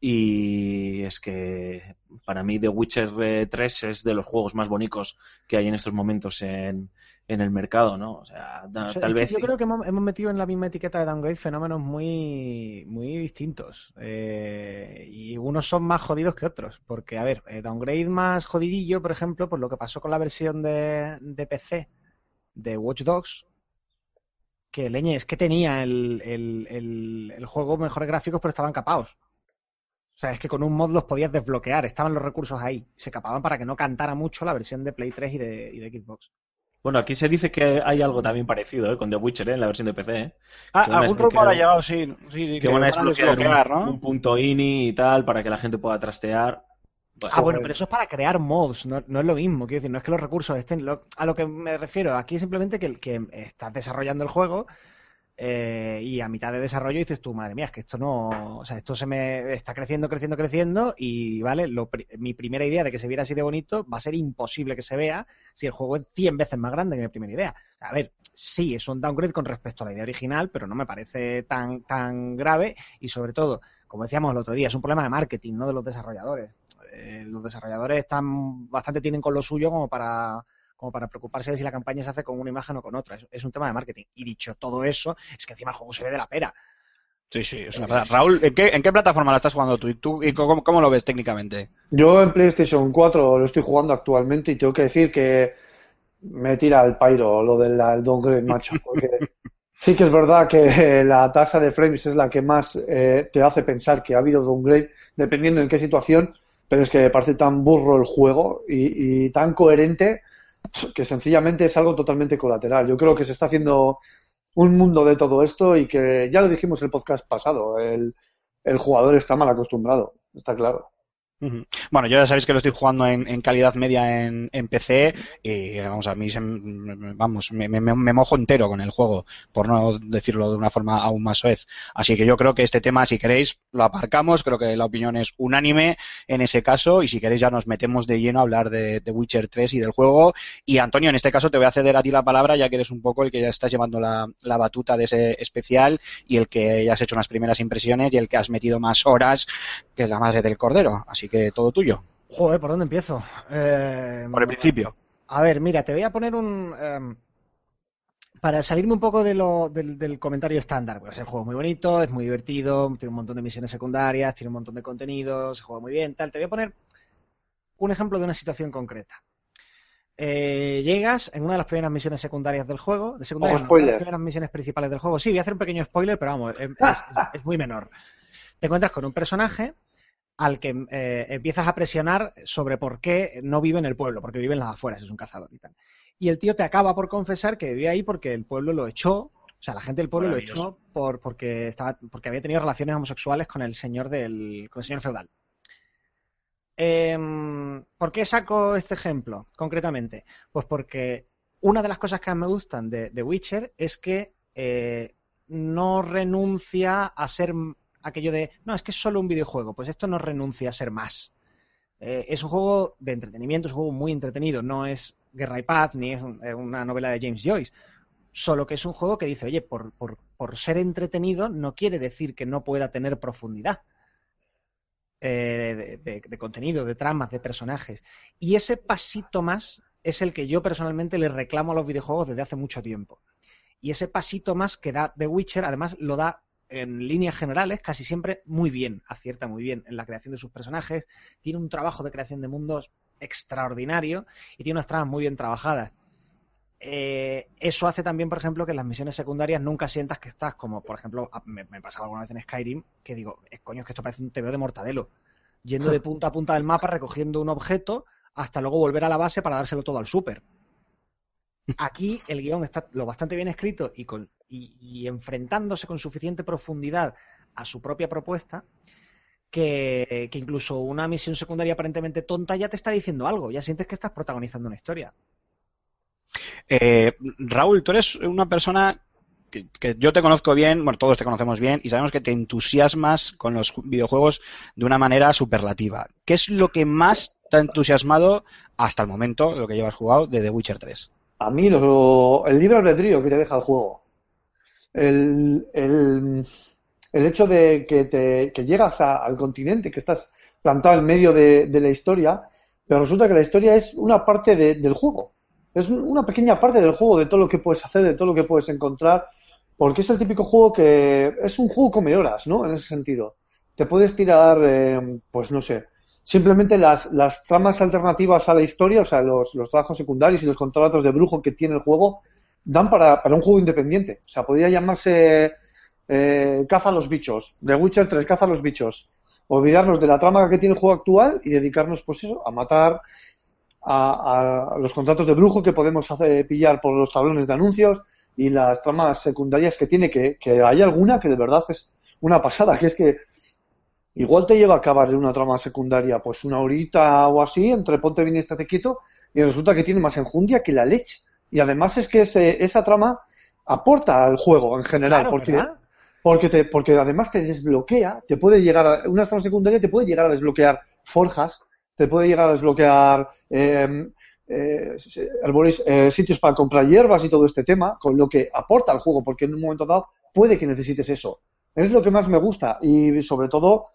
Y es que para mí The Witcher eh, 3 es de los juegos más bonitos que hay en estos momentos en, en el mercado, ¿no? O sea, da- O sea, tal vez... Yo creo que hemos, hemos metido en la misma etiqueta de downgrade fenómenos muy, muy distintos. Eh, y unos son más jodidos que otros. Porque, a ver, eh, downgrade más jodidillo, por ejemplo, por lo que pasó con la versión de, de PC de Watch Dogs. Que leñe, es que tenía el, el, el, el juego mejores gráficos, pero estaban capados. O sea, es que con un mod los podías desbloquear, estaban los recursos ahí. Se capaban para que no cantara mucho la versión de Play 3 y de, y de Xbox. Bueno, aquí se dice que hay algo también parecido ¿eh? con The Witcher ¿eh? en la versión de PC. ¿eh? Ah, algún rumor ha llegado, sí. sí, sí, Que van a desbloquear un, ¿no? un punto ini y tal para que la gente pueda trastear. Bueno, Ah, bueno, pero eso es para crear mods, no, no es lo mismo. Quiero decir, no es que los recursos estén. lo- a lo que me refiero, aquí es simplemente que, el- que estás desarrollando el juego eh, y a mitad de desarrollo dices tú, madre mía, es que esto no. O sea, esto se me está creciendo, creciendo, creciendo y, ¿vale? Lo mi primera idea de que se viera así de bonito va a ser imposible que se vea si el juego es 100 veces más grande que mi primera idea. A ver, sí, es un downgrade con respecto a la idea original, pero no me parece tan, tan grave y sobre todo, como decíamos el otro día, es un problema de marketing, no de los desarrolladores. Eh, los desarrolladores están bastante tienen con lo suyo como para como para preocuparse de si la campaña se hace con una imagen o con otra. Es, es un tema de marketing. Y dicho todo eso, es que encima el juego se ve de la pera. Sí, sí, es una pasada. Raúl, ¿en qué, ¿en qué plataforma la estás jugando tú? ¿Y, tú, y cómo, cómo lo ves técnicamente? Yo en PlayStation 4 lo estoy jugando actualmente y tengo que decir que me tira el pairo lo del el downgrade, macho. Porque (laughs) sí que es verdad que la tasa de frames es la que más eh, te hace pensar que ha habido downgrade, dependiendo en qué situación, pero es que me parece tan burro el juego y, y tan coherente que sencillamente es algo totalmente colateral. Yo creo que se está haciendo un mundo de todo esto y que ya lo dijimos en el podcast pasado, el, el jugador está mal acostumbrado, está claro. Bueno, yo ya sabéis que lo estoy jugando en, calidad media en, PC y vamos, a mí se vamos, me, mojo entero con el juego, por no decirlo de una forma aún más soez. Así que yo creo que este tema, si queréis, lo aparcamos, creo que la opinión es unánime en ese caso y si queréis ya nos metemos de lleno a hablar de, Witcher 3 y del juego. Y Antonio, en este caso te voy a ceder a ti la palabra ya que eres un poco el que ya estás llevando la, la batuta de ese especial y el que ya has hecho unas primeras impresiones y el que has metido más horas que la madre del cordero. Así que todo tuyo. Joder, ¿por dónde empiezo? Eh, Por el principio. A ver, mira, te voy a poner un... em, para salirme un poco de lo, del, del comentario estándar, pues el juego es muy bonito, es muy divertido, tiene un montón de misiones secundarias, tiene un montón de contenido, se juega muy bien, tal. Te voy a poner un ejemplo de una situación concreta. Eh, llegas en una de las primeras misiones secundarias del juego, de no, una de spoiler. las primeras misiones principales del juego. Sí, voy a hacer un pequeño spoiler, pero vamos, es, es- es muy menor. Te encuentras con un personaje al que eh, empiezas a presionar sobre por qué no vive en el pueblo, porque vive en las afueras, es un cazador y tal. Y el tío te acaba por confesar que vivía ahí porque el pueblo lo echó, o sea, la gente del pueblo lo echó por, porque, estaba, porque había tenido relaciones homosexuales con el señor del con el señor feudal. Em, ¿Por qué saco este ejemplo concretamente? Pues porque una de las cosas que más me gustan de, de Witcher es que eh, no renuncia a ser aquello de, no, es que es solo un videojuego, pues esto no renuncia a ser más. Eh, es un juego de entretenimiento, es un juego muy entretenido, no es Guerra y Paz, ni es, es una novela de James Joyce. Solo que es un juego que dice, oye, por, por- por ser entretenido no quiere decir que no pueda tener profundidad eh, de- de contenido, de tramas, de personajes. Y ese pasito más es el que yo personalmente le reclamo a los videojuegos desde hace mucho tiempo. Y ese pasito más que da The Witcher, además lo da en líneas generales casi siempre muy bien, acierta muy bien en la creación de sus personajes, tiene un trabajo de creación de mundos extraordinario y tiene unas tramas muy bien trabajadas. Eh, eso hace también, por ejemplo, que en las misiones secundarias nunca sientas que estás como, por ejemplo, me, me pasaba alguna vez en Skyrim, que digo, "Eh, coño, es que esto parece un TVO de Mortadelo, yendo de (laughs) punta a punta del mapa recogiendo un objeto hasta luego volver a la base para dárselo todo al súper. Aquí el guion está lo bastante bien escrito y, con, y, enfrentándose con suficiente profundidad a su propia propuesta que, incluso una misión secundaria aparentemente tonta ya te está diciendo algo, ya sientes que estás protagonizando una historia. Eh, Raúl, tú eres una persona que, yo te conozco bien, bueno, todos te conocemos bien y sabemos que te entusiasmas con los ju- videojuegos de una manera superlativa. ¿Qué es lo que más te ha entusiasmado hasta el momento, lo que llevas jugado, de The Witcher 3? A mí lo- el libre albedrío que te deja el juego. El, el- el hecho de que, te, que llegas a- al continente, que estás plantado en medio de, de la historia, pero resulta que la historia es una parte de- del juego. Es un- una pequeña parte del juego, de todo lo que puedes hacer, de todo lo que puedes encontrar, porque es el típico juego que es un juego come horas, ¿no? En ese sentido. Te puedes tirar, eh, pues no sé, simplemente las, las tramas alternativas a la historia, o sea, los, trabajos secundarios y los contratos de brujo que tiene el juego, dan para, para un juego independiente. O sea, podría llamarse eh, Caza a los bichos, The Witcher 3, Caza a los bichos. Olvidarnos de la trama que tiene el juego actual y dedicarnos, pues eso, a matar a, a los contratos de brujo que podemos hacer, pillar por los tablones de anuncios y las tramas secundarias que tiene, que, que hay alguna que de verdad es una pasada, que es que igual te lleva a acabar en una trama secundaria pues una horita o así, entre ponte bien y estate quieto, y resulta que tiene más enjundia que la leche. Y además es que ese- esa trama aporta al juego en general, Claro, porque, ¿verdad? porque, te, porque además te desbloquea, te puede llegar a, una trama secundaria te puede llegar a desbloquear forjas, te puede llegar a desbloquear eh, eh, arbores- eh, sitios para comprar hierbas y todo este tema, con lo que aporta al juego, porque en un momento dado puede que necesites eso. Es lo que más me gusta y sobre todo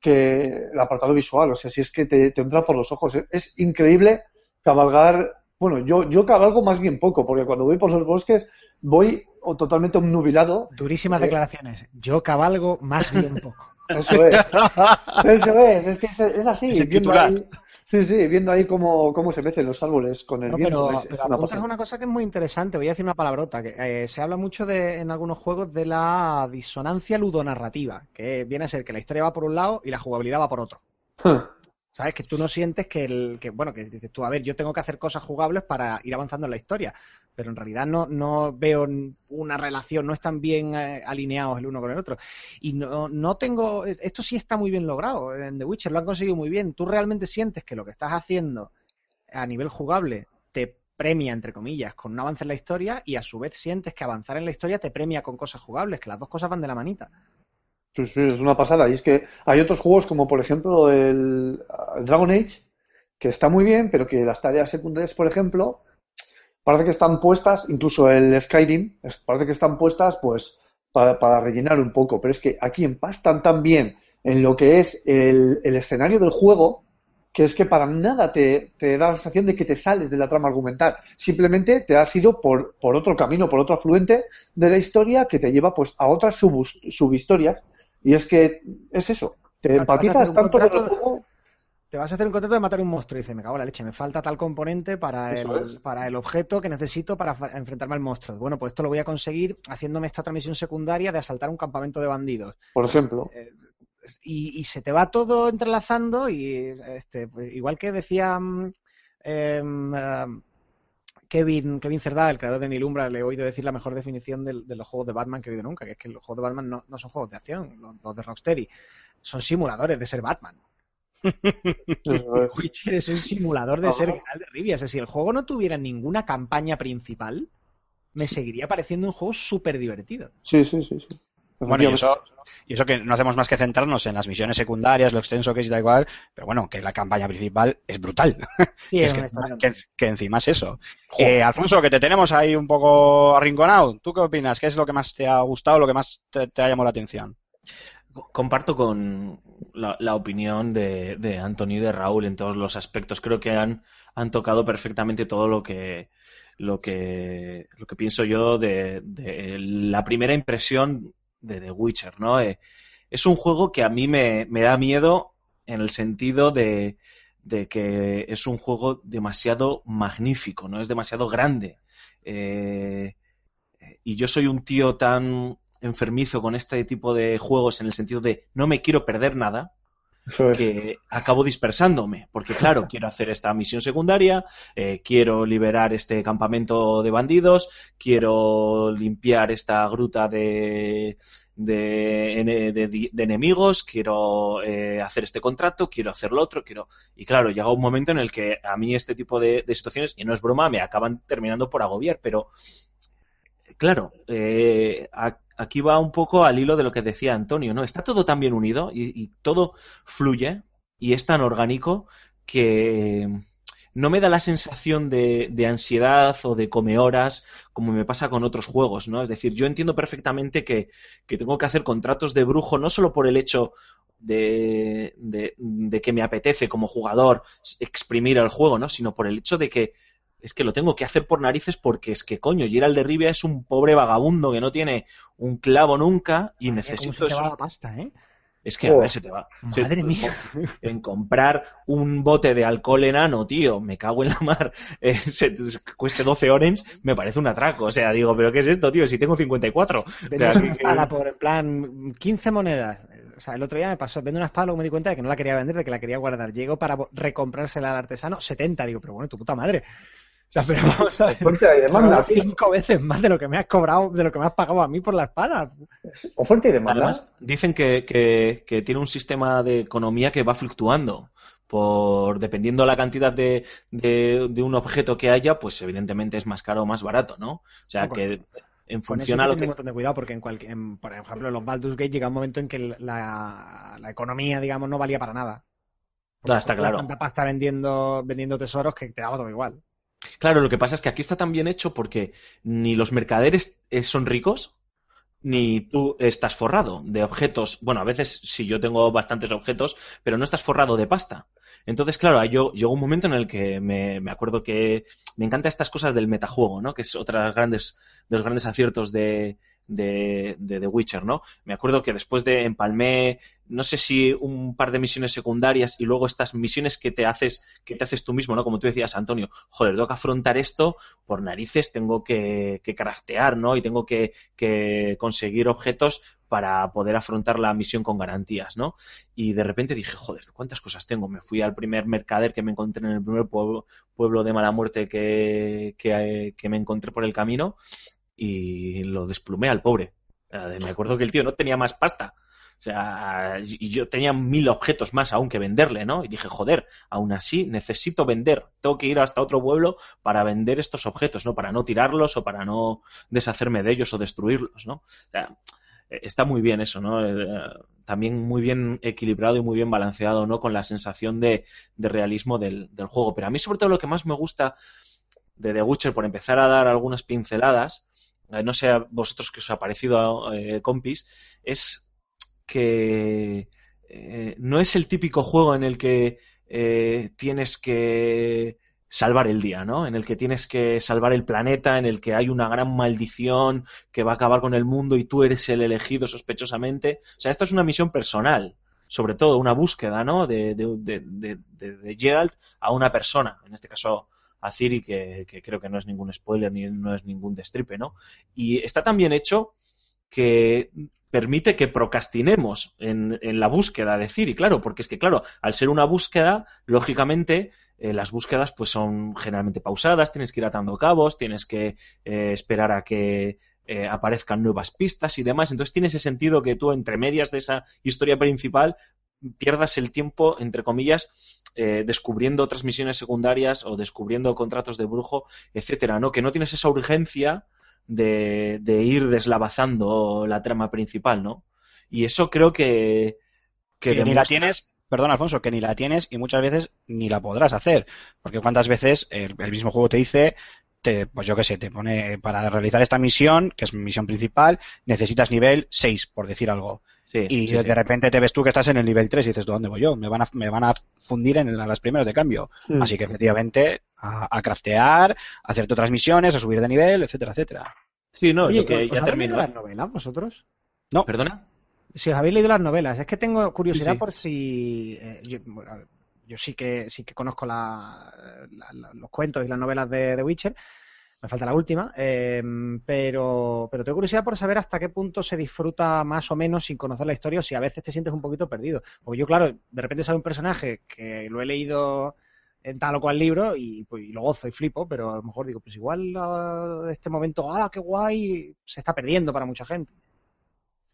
que el apartado visual, o sea, si es que te, te entra por los ojos. Es, es increíble cabalgar, bueno, yo, yo cabalgo más bien poco, porque cuando voy por los bosques voy o totalmente obnubilado. Durísimas Eh, declaraciones. Yo cabalgo más bien (laughs) poco. Eso es. (laughs) Eso es, es que es, es así. Ese viendo titular. ahí, sí, sí, viendo ahí cómo, cómo se mecen los árboles con el No, viento. pero, es, es pero una pasada. una cosa que es muy interesante. Voy a decir una palabrota. Que, eh, se habla mucho de, en algunos juegos de la disonancia ludonarrativa, que viene a ser que la historia va por un lado y la jugabilidad va por otro. ¿Sabes? Que tú no sientes que el. Que, bueno, que dices tú, a ver, yo tengo que hacer cosas jugables para ir avanzando en la historia. Pero en realidad no, no veo una relación, no están bien eh, alineados el uno con el otro. Y no, no tengo. Esto sí está muy bien logrado en The Witcher, lo han conseguido muy bien. Tú realmente sientes que lo que estás haciendo a nivel jugable te premia, entre comillas, con un avance en la historia y a su vez sientes que avanzar en la historia te premia con cosas jugables, que las dos cosas van de la manita. Sí, sí, es una pasada. Y es que hay otros juegos como por ejemplo el, Dragon Age, que está muy bien, pero que las tareas secundarias, por ejemplo, parece que están puestas, incluso el Skyrim, parece que están puestas pues para, para rellenar un poco. Pero es que aquí empastan tan bien en lo que es el, el escenario del juego, que es que para nada te, te da la sensación de que te sales de la trama argumental. Simplemente te has ido por, por otro camino, por otro afluente de la historia que te lleva pues a otras subhistorias. Y es que es eso. Te empatizas tanto con el juego. Te vas a hacer un contrato de matar un monstruo y dices, me cago en la leche, me falta tal componente para el, es. para el objeto que necesito para enfrentarme al monstruo. Bueno, pues esto lo voy a conseguir haciéndome esta otra misión secundaria de asaltar un campamento de bandidos. Por ejemplo. y, y se te va todo entrelazando y este pues, igual que decía mm, em, em, Kevin Kevin Cerdá, el creador de Nilumbra, le he oído decir la mejor definición de, los juegos de Batman que he oído nunca, que es que los juegos de Batman no, no son juegos de acción, los, los de Rocksteady, son simuladores de ser Batman. (laughs) Es. Witcher es un simulador de ser Geralt de Rivia. O sea, si el juego no tuviera ninguna campaña principal, me seguiría pareciendo un juego súper divertido. Sí, sí, sí, sí. Bueno, y eso, y eso que no hacemos más que centrarnos en las misiones secundarias, lo extenso que es y da igual, pero bueno, que la campaña principal es brutal. Sí, (laughs) que, es que, que- que encima es eso. Eh, Alfonso, que te tenemos ahí un poco arrinconado. ¿Tú qué opinas? ¿Qué es lo que más te ha gustado, lo que más te, te ha llamado la atención? Comparto con la, la opinión de, de Antonio y de Raúl en todos los aspectos. Creo que han, han tocado perfectamente todo lo que, lo que, lo que pienso yo de, de la primera impresión de The Witcher, ¿no? Eh, es un juego que a mí me, me da miedo en el sentido de, de que es un juego demasiado magnífico, ¿no? Es demasiado grande. Eh, y yo soy un tío tan enfermizo con este tipo de juegos en el sentido de no me quiero perder nada Eso es. que acabo dispersándome, porque claro, (laughs) quiero hacer esta misión secundaria, eh, quiero liberar este campamento de bandidos, quiero limpiar esta gruta de, de, de- de enemigos, quiero eh, hacer este contrato, quiero hacer lo otro, quiero... Y claro, llega un momento en el que a mí este tipo de, de situaciones, y no es broma, me acaban terminando por agobiar, pero claro, eh, a- aquí va un poco al hilo de lo que decía Antonio, ¿no? Está todo tan bien unido y, todo fluye y es tan orgánico que no me da la sensación de, ansiedad o de come horas como me pasa con otros juegos, ¿no? Es decir, yo entiendo perfectamente que, que tengo que hacer contratos de brujo no solo por el hecho de, de- de que me apetece como jugador exprimir el juego, ¿no? Sino por el hecho de que es que lo tengo que hacer por narices porque es que, coño, Gerald de Rivia es un pobre vagabundo que no tiene un clavo nunca y Madre necesito la pasta, ¿eh? Es que, a Oh. ver, se te va. Se- Madre mía. En comprar un bote de alcohol enano, tío, me cago en la mar, eh, se, se- cueste 12 orange, me parece un atraco. O sea, digo, ¿pero qué es esto, tío? Si tengo 54. O sea, una espada por, en plan, 15 monedas. O sea, el otro día me pasó, vendo una espada, luego me di cuenta de que no la quería vender, de que la quería guardar. Llego para recomprársela al artesano, 70. Digo, pero bueno, tu puta madre. O sea, pero vamos a ver. Oferta y demanda, cinco veces más de lo que me has cobrado, de lo que me has pagado a mí por la espada. Oferta y demanda. Además, dicen que, que- que tiene un sistema de economía que va fluctuando. Por dependiendo la cantidad de, de- de un objeto que haya, pues evidentemente es más caro o más barato, ¿no? O sea que en función hay a que lo tener que. un montón de cuidado porque, en cualquier, en- por ejemplo, en los Baldur's Gate llega un momento en que la, la economía, digamos, no valía para nada. Ah, está Porque claro. tanta pasta vendiendo, vendiendo tesoros que te daba todo igual. Claro, lo que pasa es que aquí está tan bien hecho porque ni los mercaderes eh, son ricos, ni tú estás forrado de objetos. Bueno, a veces sí yo tengo bastantes objetos, pero no estás forrado de pasta. Entonces, claro, yo llegó un momento en el que me, me acuerdo que me encantan estas cosas del metajuego, ¿no? Que es otra grandes, de los grandes aciertos de, de, de Witcher, ¿no? Me acuerdo que después de empalmé, no sé si un par de misiones secundarias y luego estas misiones que te haces, que te haces tú mismo, ¿no? Como tú decías, Antonio, joder, tengo que afrontar esto, por narices tengo que, que craftear, ¿no? Y tengo que, que conseguir objetos para poder afrontar la misión con garantías, ¿no? Y de repente dije, joder, ¿cuántas cosas tengo? Me fui al primer mercader que me encontré en el primer pueblo, pueblo de mala muerte que, que me encontré por el camino y lo desplumé al pobre. Eh, Me acuerdo que el tío no tenía más pasta. O sea, y yo tenía mil objetos más aún que venderle, ¿no? Y dije, joder, aún así necesito vender. Tengo que ir hasta otro pueblo para vender estos objetos, ¿no? Para no tirarlos o para no deshacerme de ellos o destruirlos, ¿no? O sea, eh, está muy bien eso, ¿no? Eh, también muy bien equilibrado y muy bien balanceado, ¿no? Con la sensación de, de realismo del, del juego. Pero a mí, sobre todo, lo que más me gusta de The Witcher, por empezar a dar algunas pinceladas, no sé a vosotros que os ha parecido, eh, compis, es que eh, no es el típico juego en el que eh, tienes que salvar el día, ¿no? En el que tienes que salvar el planeta, en el que hay una gran maldición que va a acabar con el mundo y tú eres el elegido sospechosamente. O sea, esto es una misión personal, sobre todo una búsqueda, ¿no? De, de, de, de, Geralt a una persona, en este caso a Ciri, que, creo que no es ningún spoiler ni no es ningún destripe, ¿no? Y está tan bien hecho que permite que procrastinemos en, en la búsqueda de Ciri, claro, porque es que, claro, al ser una búsqueda, lógicamente, eh, las búsquedas pues son generalmente pausadas, tienes que ir atando cabos, tienes que eh, esperar a que eh, aparezcan nuevas pistas y demás, entonces tiene ese sentido que tú, entre medias de esa historia principal, pierdas el tiempo, entre comillas, eh, descubriendo otras misiones secundarias o descubriendo contratos de brujo, etcétera, ¿no? Que no tienes esa urgencia de, de ir deslavazando la trama principal, ¿no? Y eso creo que... Que, ni la tienes, perdón Alfonso, que ni la tienes y muchas veces ni la podrás hacer. Porque cuántas veces el, el mismo juego te dice, te, pues yo qué sé, te pone para realizar esta misión, que es mi misión principal, necesitas nivel 6, por decir algo. Sí, Y sí, de sí. repente te ves tú que estás en el nivel 3 y dices, ¿dónde voy yo? Me van a, me van a fundir en las primeras de cambio. Mm. Así que efectivamente, a, a craftear, a hacerte otras misiones, a subir de nivel, etcétera, etcétera. Sí, no, Oye, lo que ¿os ya habéis leído terminó. las novelas vosotros? ¿Perdona? Si os habéis leído las novelas, es que tengo curiosidad Sí, sí. por si eh, yo, yo sí que sí que conozco la- la- la- los cuentos y las novelas de, de Witcher. Me falta la última, eh, pero, pero tengo curiosidad por saber hasta qué punto se disfruta más o menos sin conocer la historia o si a veces te sientes un poquito perdido. Porque yo, claro, de repente sale un personaje que lo he leído en tal o cual libro y, pues, y lo gozo y flipo, pero a lo mejor digo, pues igual de este momento, ¡ah, qué guay! Se está perdiendo para mucha gente.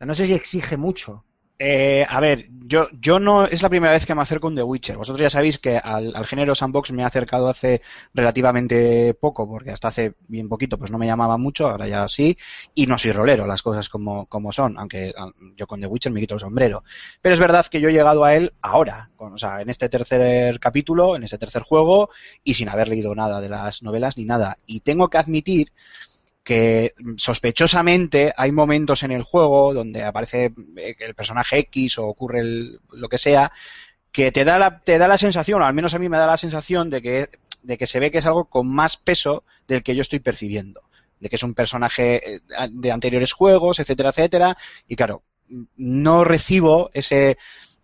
No sé si exige mucho. Eh, a ver, yo, yo no es la primera vez que me acerco a un The Witcher. Vosotros ya sabéis que al, al género sandbox me he acercado hace relativamente poco, porque hasta hace bien poquito pues no me llamaba mucho, ahora ya sí, y no soy rolero, las cosas como, como son, aunque ah, yo con The Witcher me quito el sombrero. Pero es verdad que yo he llegado a él ahora, con- o sea, en este tercer capítulo, en este tercer juego, y sin haber leído nada de las novelas ni nada. Y tengo que admitir que sospechosamente hay momentos en el juego donde aparece eh, el personaje X o ocurre el- lo que sea que te da la te da la sensación o al menos a mí me da la sensación de que de que se ve que es algo con más peso del que yo estoy percibiendo de que es un personaje eh, de anteriores juegos etcétera etcétera y claro no recibo ese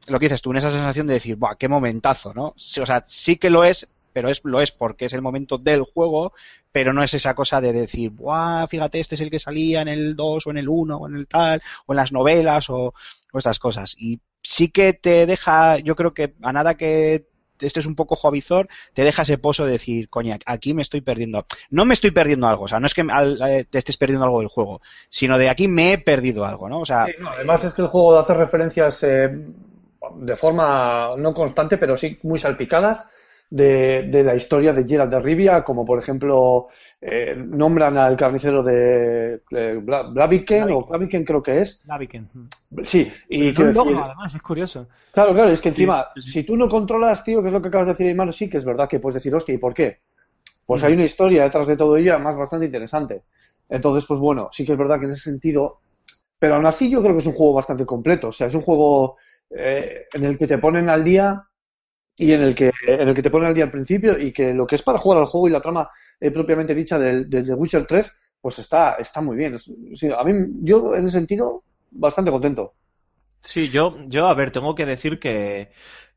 lo que dices tú, esa sensación de decir, ¡buah, qué momentazo! ¿no? O sea, sí que lo es, pero es, lo es porque es el momento del juego, pero no es esa cosa de decir, ¡buah, fíjate, este es el que salía en el 2 o en el 1 o en el tal, o en las novelas o, o estas cosas. Y sí que te deja, yo creo que a nada que este es un poco jovizor, te deja ese pozo de decir, coña, aquí me estoy perdiendo. No me estoy perdiendo algo, o sea, no es que eh, te estés perdiendo algo del juego, sino de aquí me he perdido algo, ¿no? O sea, Sí, además es que el juego hace referencias eh, de forma no constante, pero sí muy salpicadas de, de la historia de Geralt de Rivia, como por ejemplo eh, nombran al carnicero de eh, Bla- Blaviken, o Blaviken creo que es. Laviken. Sí, y decir- dogma, además, es curioso. Claro, claro, es que encima, si tú no controlas, tío, que es lo que acabas de decir, Aymar, sí que es verdad que puedes decir, hostia, ¿y por qué? Pues hay una historia detrás de todo ello, además bastante interesante. Entonces, pues bueno, sí que es verdad que en ese sentido, pero aún así yo creo que es un juego bastante completo. O sea, es un juego eh, en el que te ponen al día y en el que en el que te ponen al día al principio y que lo que es para jugar al juego y la trama eh, propiamente dicha del, del The Witcher 3, pues está, está muy bien. Sí, a mí, yo en ese sentido, bastante contento. Sí, yo, yo, a ver, tengo que decir que,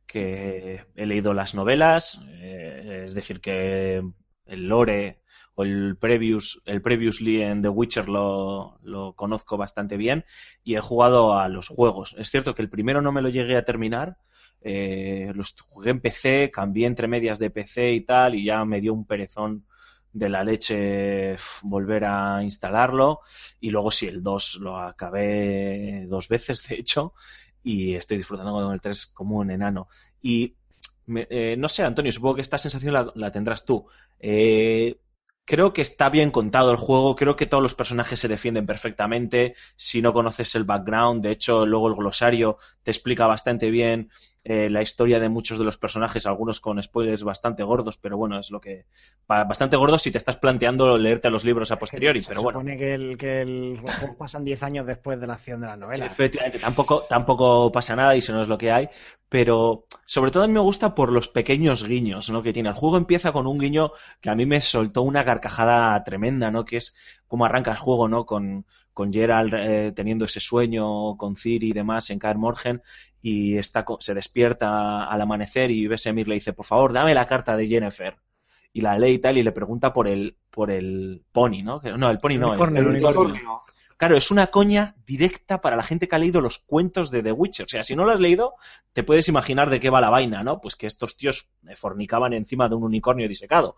que he leído las novelas, eh, es decir, que el lore o el previous, el previously en The Witcher lo, lo conozco bastante bien y he jugado a los juegos. Es cierto que el primero no me lo llegué a terminar, eh, los jugué en PC, cambié entre medias de PC y tal, y ya me dio un perezón de la leche volver a instalarlo. Y luego sí, el 2 lo acabé dos veces, de hecho, y estoy disfrutando con el 3 como un enano. Y me- eh, no sé, Antonio, supongo que esta sensación la, la tendrás tú. Eh, creo que está bien contado el juego, creo que todos los personajes se defienden perfectamente. Si no conoces el background, de hecho, luego el glosario te explica bastante bien eh, la historia de muchos de los personajes, algunos con spoilers bastante gordos, pero bueno, es lo que. Bastante gordos si te estás planteando leerte los libros a posteriori, Se pero bueno. supone que el, que el (laughs) pasan 10 años después de la acción de la novela. Efectivamente, tampoco, tampoco pasa nada y eso no es lo que hay, pero sobre todo a mí me gusta por los pequeños guiños ¿no? que tiene. El juego empieza con un guiño que a mí me soltó una carcajada tremenda, ¿no? que es cómo arranca el juego ¿no? con, con Gerald eh, teniendo ese sueño con Ciri y demás en Kaer Morhen y está, se despierta al amanecer y Vesemir le dice, por favor, dame la carta de Jennifer. Y la lee y tal y le pregunta por el, por el pony, ¿no? No, el pony no, el- unicornio, el el unicornio. Claro, es una coña directa para la gente que ha leído los cuentos de The Witcher. O sea, si no lo has leído, te puedes imaginar de qué va la vaina, ¿no? Pues que estos tíos fornicaban encima de un unicornio disecado.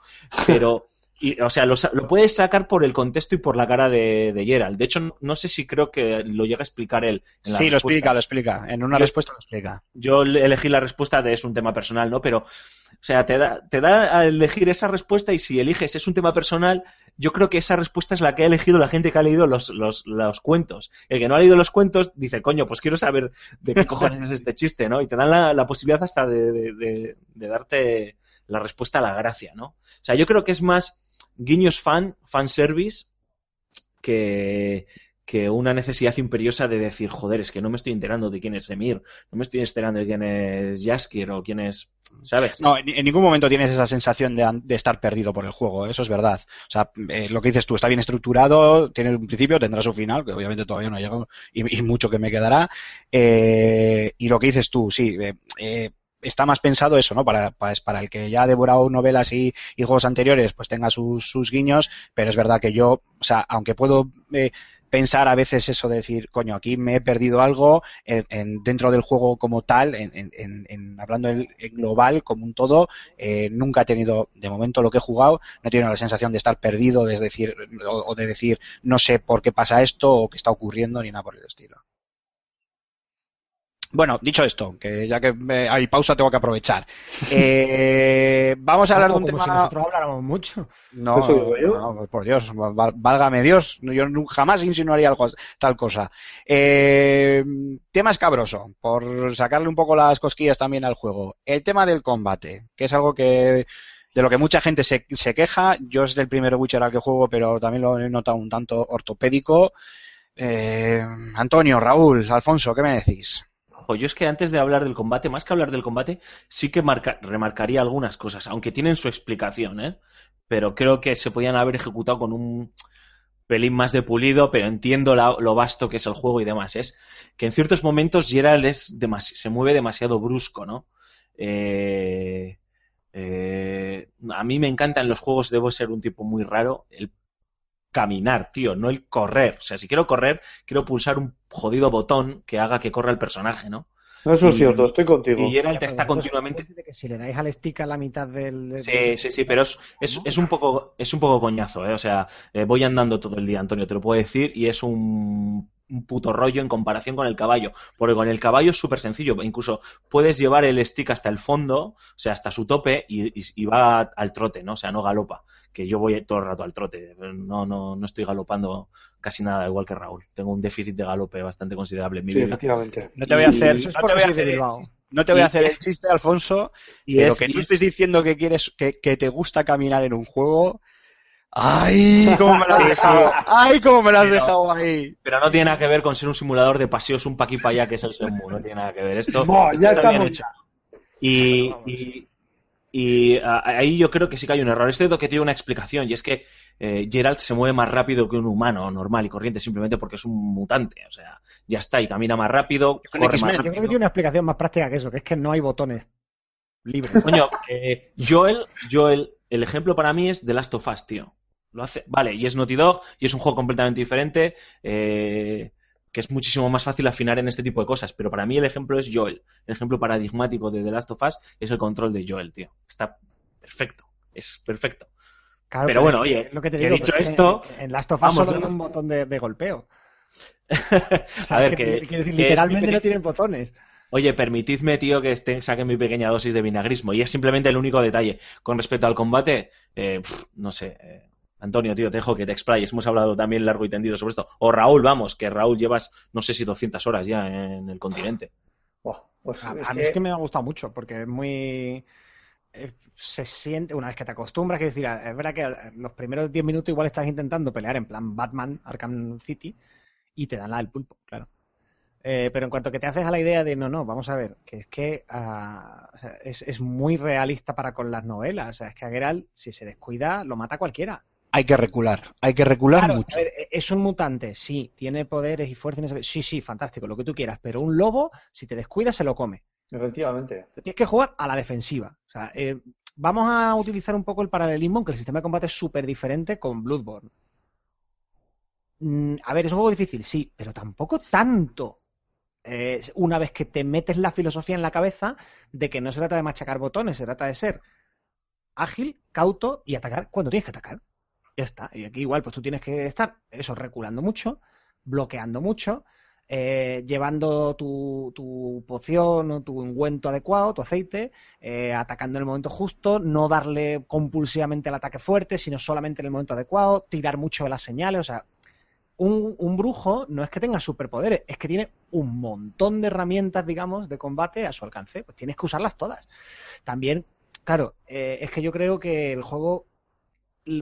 Pero, y, o sea, lo, lo puedes sacar por el contexto y por la cara de, de Gerald. De hecho, no, no sé si creo que lo llega a explicar él. En la sí, lo explica, lo explica. En una Yo- respuesta lo explica. Yo le- elegí la respuesta de es un tema personal, ¿no? Pero O sea, te da, te da a elegir esa respuesta y si eliges es un tema personal, yo creo que esa respuesta es la que ha elegido la gente que ha leído los, los, los cuentos. El que no ha leído los cuentos dice, coño, pues quiero saber de qué cojones es este chiste, ¿no? Y te dan la, la posibilidad hasta de, de- de- de darte la respuesta a la gracia, ¿no? O sea, yo creo que es más guiños fan, fan service, que, que una necesidad imperiosa de decir, joder, es que no me estoy enterando de quién es Emir, no me estoy enterando de quién es Jaskier o quién es, ¿sabes? No, en, ningún momento tienes esa sensación de, de estar perdido por el juego, eso es verdad. O sea, eh, lo que dices tú está bien estructurado, tiene un principio, tendrá su final, que obviamente todavía no ha llegado y, y mucho que me quedará. Eh, y lo que dices tú, sí, eh, eh, está más pensado eso, ¿no? Para, para, el que ya ha devorado novelas y, juegos anteriores, pues tenga sus, sus guiños, pero es verdad que yo, o sea, aunque puedo eh, pensar a veces eso de decir, coño, aquí me he perdido algo en, en- dentro del juego como tal, en, en- hablando en, en global, como un todo, eh, nunca he tenido, de momento lo que he jugado, no he tenido la sensación de estar perdido, de decir, o, o de decir, no sé por qué pasa esto o qué está ocurriendo, ni nada por el estilo. Bueno, dicho esto, que ya que eh, hay pausa tengo que aprovechar. Eh, (laughs) vamos a hablar de un Como tema... si nosotros habláramos mucho. No, ¿Eso digo yo? no, pues por Dios, válgame Dios, yo jamás insinuaría algo, tal cosa. Eh, tema escabroso, por sacarle un poco las cosquillas también al juego. El tema del combate, que es algo que de lo que mucha gente se, se queja. Yo es del primer Witcher al que juego, pero también lo he notado un tanto ortopédico. Eh, Antonio, Raúl, Alfonso, ¿qué me decís? Ojo, yo es que antes de hablar del combate, más que hablar del combate, sí que marca- remarcaría algunas cosas, aunque tienen su explicación, ¿eh? Pero creo que se podían haber ejecutado con un pelín más de pulido, pero entiendo lo vasto que es el juego y demás. Es que en ciertos momentos Gerald es se mueve demasiado brusco, ¿no? Eh, eh, a mí me encantan los juegos, debo ser un tipo muy raro, caminar, tío, no el correr. O sea, si quiero correr, quiero pulsar un jodido botón que haga que corra el personaje, ¿no? Eso es cierto, estoy contigo. Y Geralt Pero está continuamente. decís que si le dais al stick a la mitad del... del- Sí, sí, sí, pero es, es, es un poco es un poco coñazo, ¿eh? O sea, eh, voy andando todo el día, Antonio, te lo puedo decir, y es un, un puto rollo en comparación con el caballo. Porque con el caballo es súper sencillo, incluso puedes llevar el stick hasta el fondo, o sea, hasta su tope, y, y- y va al trote, ¿no? O sea, no galopa. Que yo voy todo el rato al trote. No, no, no estoy galopando casi nada, igual que Raúl. Tengo un déficit de galope bastante considerable en mi Sí, vida. efectivamente. No te voy a hacer, no te voy a hacer, no te voy a Y- hacer el chiste, Alfonso, Y pero es- que tú es- estés diciendo que quieres que, que te gusta caminar en un juego. ¡Ay! ¿Cómo me lo has dejado? ¡Ay! ¿Cómo me lo has dejado ahí? Pero no tiene nada que ver con ser un simulador de paseos un pa' aquí pa' allá que es el Shenmue, no tiene nada que ver. Esto, Buah, esto ya está bien hecho. Y, y, y, ah, ahí yo creo que sí que hay un error. Es cierto que tiene una explicación y es que eh, Geralt se mueve más rápido que un humano normal y corriente simplemente porque es un mutante. O sea, ya está, y camina más rápido, Con corre X-Men, más Yo creo que tiene una explicación más práctica que eso, que es que no hay botones libres. Coño, eh, Joel, Joel, el ejemplo para mí es The Last of Us, tío. Lo hace, vale, y es Naughty Dog, y es un juego completamente diferente, eh, que es muchísimo más fácil afinar en este tipo de cosas. Pero para mí el ejemplo es Joel. El ejemplo paradigmático de The Last of Us es el control de Joel, tío. Está perfecto. Es perfecto. Claro, Pero bueno, oye, es lo que te que digo, dicho esto, en Last of Us vamos, solo hay un botón de, de golpeo. (laughs) O sea, A ver, que, decir, literalmente no tienen botones. Oye, permitidme, tío, que este, saque mi pequeña dosis de vinagrismo. Y es simplemente el único detalle. Con respecto al combate, eh, no sé. eh, Antonio, tío, te dejo que te explayes. Hemos hablado también largo y tendido sobre esto. O Raúl, vamos, que Raúl llevas, no sé si 200 horas ya en el continente. Pues A, es a mí que- es que me ha gustado mucho, porque es muy... eh, Se siente, una vez que te acostumbras, quiero decir, es verdad que los primeros 10 minutos igual estás intentando pelear en plan Batman, Arkham City, y te dan la del pulpo, claro. Eh, pero en cuanto que te haces a la idea de, no, no, vamos a ver, que es que o sea, es, es muy realista para con las novelas. O sea, es que a Geralt, si se descuida, lo mata cualquiera. Hay que recular, hay que recular Claro, mucho. a ver, e- es un mutante, sí, tiene poderes y fuerza, sí, sí, fantástico, lo que tú quieras, pero un lobo, si te descuidas, se lo come. Efectivamente. Tienes que jugar a la defensiva. O sea, eh, vamos a utilizar un poco el paralelismo, aunque el sistema de combate es súper diferente con Bloodborne. Mm, a ver, es un juego difícil, sí, pero tampoco tanto. Eh, una vez que te metes la filosofía en la cabeza de que no se trata de machacar botones, se trata de ser ágil, cauto y atacar cuando tienes que atacar. Ya está. Y aquí igual, pues tú tienes que estar, eso, reculando mucho, bloqueando mucho, eh, llevando tu, tu poción o tu ungüento adecuado, tu aceite, eh, atacando en el momento justo, no darle compulsivamente al ataque fuerte, sino solamente en el momento adecuado, tirar mucho de las señales, o sea, un, un brujo no es que tenga superpoderes, es que tiene un montón de herramientas, digamos, de combate a su alcance, pues tienes que usarlas todas. También, claro, eh, es que yo creo que el juego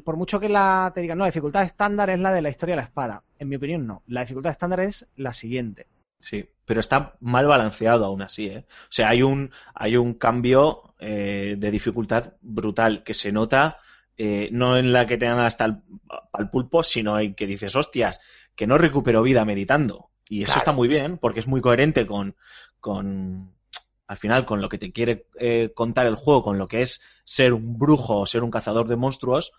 por mucho que la te digan, no, la dificultad estándar es la de la historia de la espada. En mi opinión, no. La dificultad estándar es la siguiente. Sí, pero está mal balanceado aún así, ¿eh? O sea, hay un, hay un cambio eh, de dificultad brutal que se nota eh, no en la que te dan hasta el, pulpo, sino en que dices, hostias, que no recupero vida meditando. Y eso Claro. está muy bien, porque es muy coherente con, con al final, con lo que te quiere eh, contar el juego, con lo que es ser un brujo o ser un cazador de monstruos,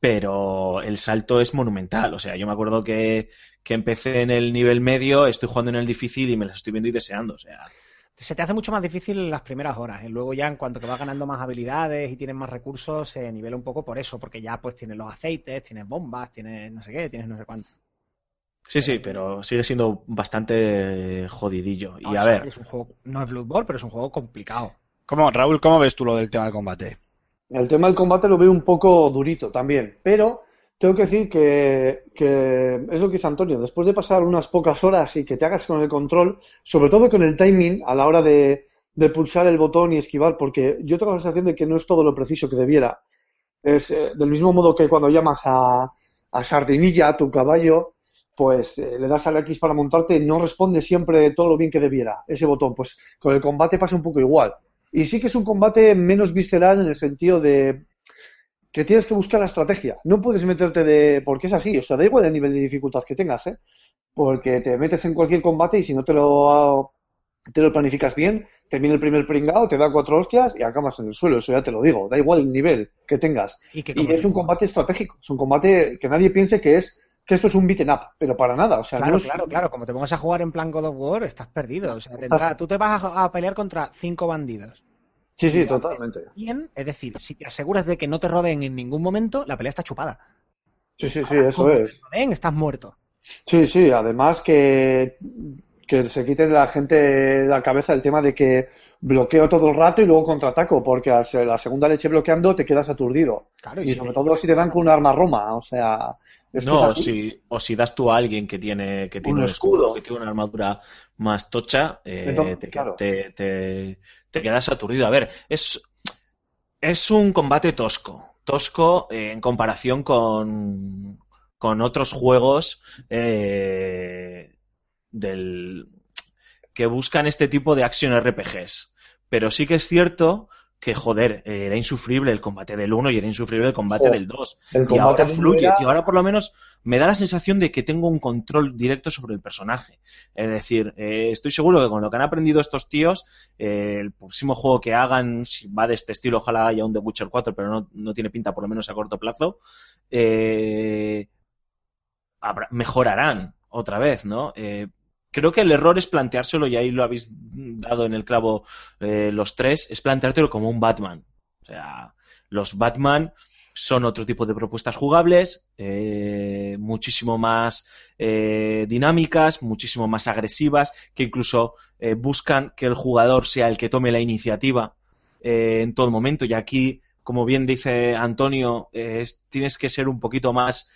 pero el salto es monumental. O sea, yo me acuerdo que, que empecé en el nivel medio, estoy jugando en el difícil y me las estoy viendo y deseando. O sea, Se te hace mucho más difícil en las primeras horas. Y luego ya en cuanto que vas ganando más habilidades y tienes más recursos, se nivela un poco por eso, porque ya pues tienes los aceites, tienes bombas, tienes no sé qué, tienes no sé cuánto. sí, sí, pero sigue siendo bastante jodidillo. Y No, a es- ver, Es un juego, no es Bloodborne, pero es un juego complicado. ¿Cómo, Raúl, ¿cómo ves tú lo del tema del combate? El tema del combate lo veo un poco durito también, pero tengo que decir que, es lo que dice Antonio, después de pasar unas pocas horas y que te hagas con el control, sobre todo con el timing a la hora de, de pulsar el botón y esquivar, porque yo tengo la sensación de que no es todo lo preciso que debiera. Es eh, del mismo modo que cuando llamas a, a Sardinilla, a tu caballo, pues eh, le das al X para montarte y no responde siempre todo lo bien que debiera ese botón. Pues con el combate pasa un poco igual. Y sí que es un combate menos visceral en el sentido de que tienes que buscar la estrategia. No puedes meterte de... porque es así, o sea, da igual el nivel de dificultad que tengas, ¿eh? Porque te metes en cualquier combate y si no te lo, te lo planificas bien, termina el primer pringado, te da cuatro hostias y acabas en el suelo, eso ya te lo digo. Da igual el nivel que tengas. Y, que Y es un combate estratégico, es un combate que nadie piense que es que esto es un beaten up, pero para nada, o sea, Claro, no es- claro, claro. Como te pongas a jugar en plan God of War, estás perdido. O sea, tú te vas a, a pelear contra cinco bandidos. Sí, sí, totalmente. Bien, es decir, si te aseguras de que no te rodeen en ningún momento, la pelea está chupada. Sí, sí, sí, eso es. te rodeen, estás muerto. Sí, sí, además que, que se quite de la gente de la cabeza el tema de que bloqueo todo el rato y luego contraataco, porque a la segunda leche bloqueando te quedas aturdido. Claro, Y si sobre te- todo si te dan con un arma roma, o sea, no, si, o si das tú a alguien que tiene, que tiene Un un escudo, escudo. que tiene una armadura más tocha, eh, Entonces, te, claro. te- te- te quedas aturdido. A ver, es, es un combate tosco. Tosco eh, en comparación con, con otros juegos eh, del, que buscan este tipo de action RPGs. Pero sí que es cierto que, joder, era insufrible el combate del 1 y era insufrible el combate del 2. el Y ahora fluye, era- tío. Ahora por lo menos me da la sensación de que tengo un control directo sobre el personaje. Es decir, eh, estoy seguro que con lo que han aprendido estos tíos, eh, el próximo juego que hagan, si va de este estilo, ojalá haya un The Witcher 4, pero no, no tiene pinta por lo menos a corto plazo, eh, habrá- mejorarán otra vez, ¿no? Eh, creo que el error es planteárselo, y ahí lo habéis dado en el clavo eh, los tres, es planteártelo como un Batman. O sea, los Batman son otro tipo de propuestas jugables, eh, muchísimo más eh, dinámicas, muchísimo más agresivas, que incluso eh, buscan que el jugador sea el que tome la iniciativa eh, en todo momento. Y aquí, como bien dice Antonio, es- tienes que ser un poquito más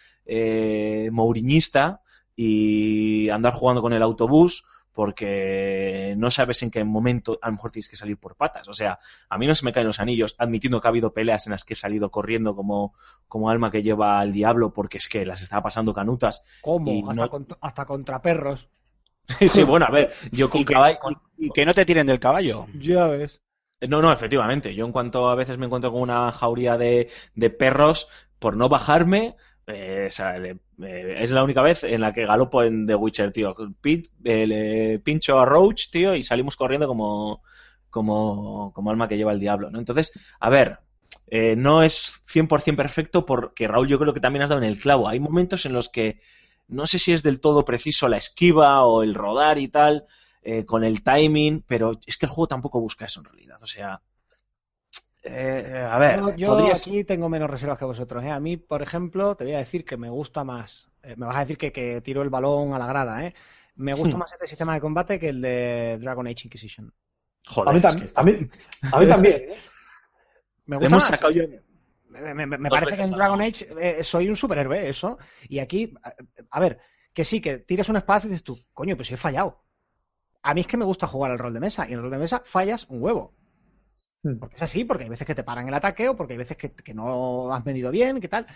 mouriñista y andar jugando con el autobús porque no sabes en qué momento a lo mejor tienes que salir por patas. O sea, a mí no se me caen los anillos, admitiendo que ha habido peleas en las que he salido corriendo como, como alma que lleva al diablo porque es que las estaba pasando canutas. ¿Cómo? Y Hasta, no- cont- hasta contra perros. Sí, (laughs) sí, bueno, a ver, yo con Y que, caballo... y que no te tiren del caballo. Ya ves. No, no, efectivamente. Yo en cuanto a veces me encuentro con una jauría de, de perros, por no bajarme, eh, eh, es la única vez en la que galopo en The Witcher, tío. Pin- eh, le pincho a Roach, tío, y salimos corriendo como, como, como alma que lleva el diablo, ¿no? Entonces, a ver, no es 100% perfecto porque Raúl yo creo que también has dado en el clavo. Hay momentos en los que no sé si es del todo preciso la esquiva o el rodar y tal, con el timing, pero es que el juego tampoco busca eso en realidad. O sea, eh, a ver, No, yo podrías- aquí tengo menos reservas que vosotros. ¿eh? A mí, por ejemplo, te voy a decir que me gusta más. eh, me vas a decir que, que tiro el balón a la grada, ¿eh? Me gusta más este sistema de combate que el de Dragon Age Inquisition. Joder, A mí, es tam- que a mí, a mí también. ¿eh? (laughs) Me gusta hemos más. sacado yo- Me, me- me Dos parece que en Dragon. Age eh, soy un superhéroe, eso. Y aquí, a, a ver, que sí, que tires un espacio y dices tú, coño, pues si he fallado. A mí es que me gusta jugar al rol de mesa, y en el rol de mesa fallas un huevo. Hmm. Porque es así, porque hay veces que te paran el ataque o porque hay veces que, que no has medido bien, que tal.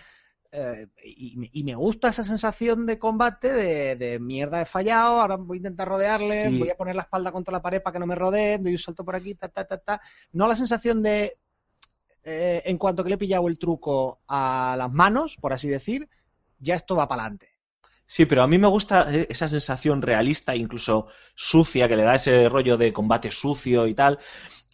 Eh, y, me- y me gusta esa sensación de combate de, de mierda, he fallado, ahora voy a intentar rodearle, Sí. voy a poner la espalda contra la pared para que no me rodeen, doy un salto por aquí, ta, ta, ta, ta. No la sensación de, eh, en cuanto que le he pillado el truco a las manos, por así decir, ya esto va para adelante. Sí, pero a mí me gusta eh, esa sensación realista, incluso sucia, que le da ese rollo de combate sucio y tal,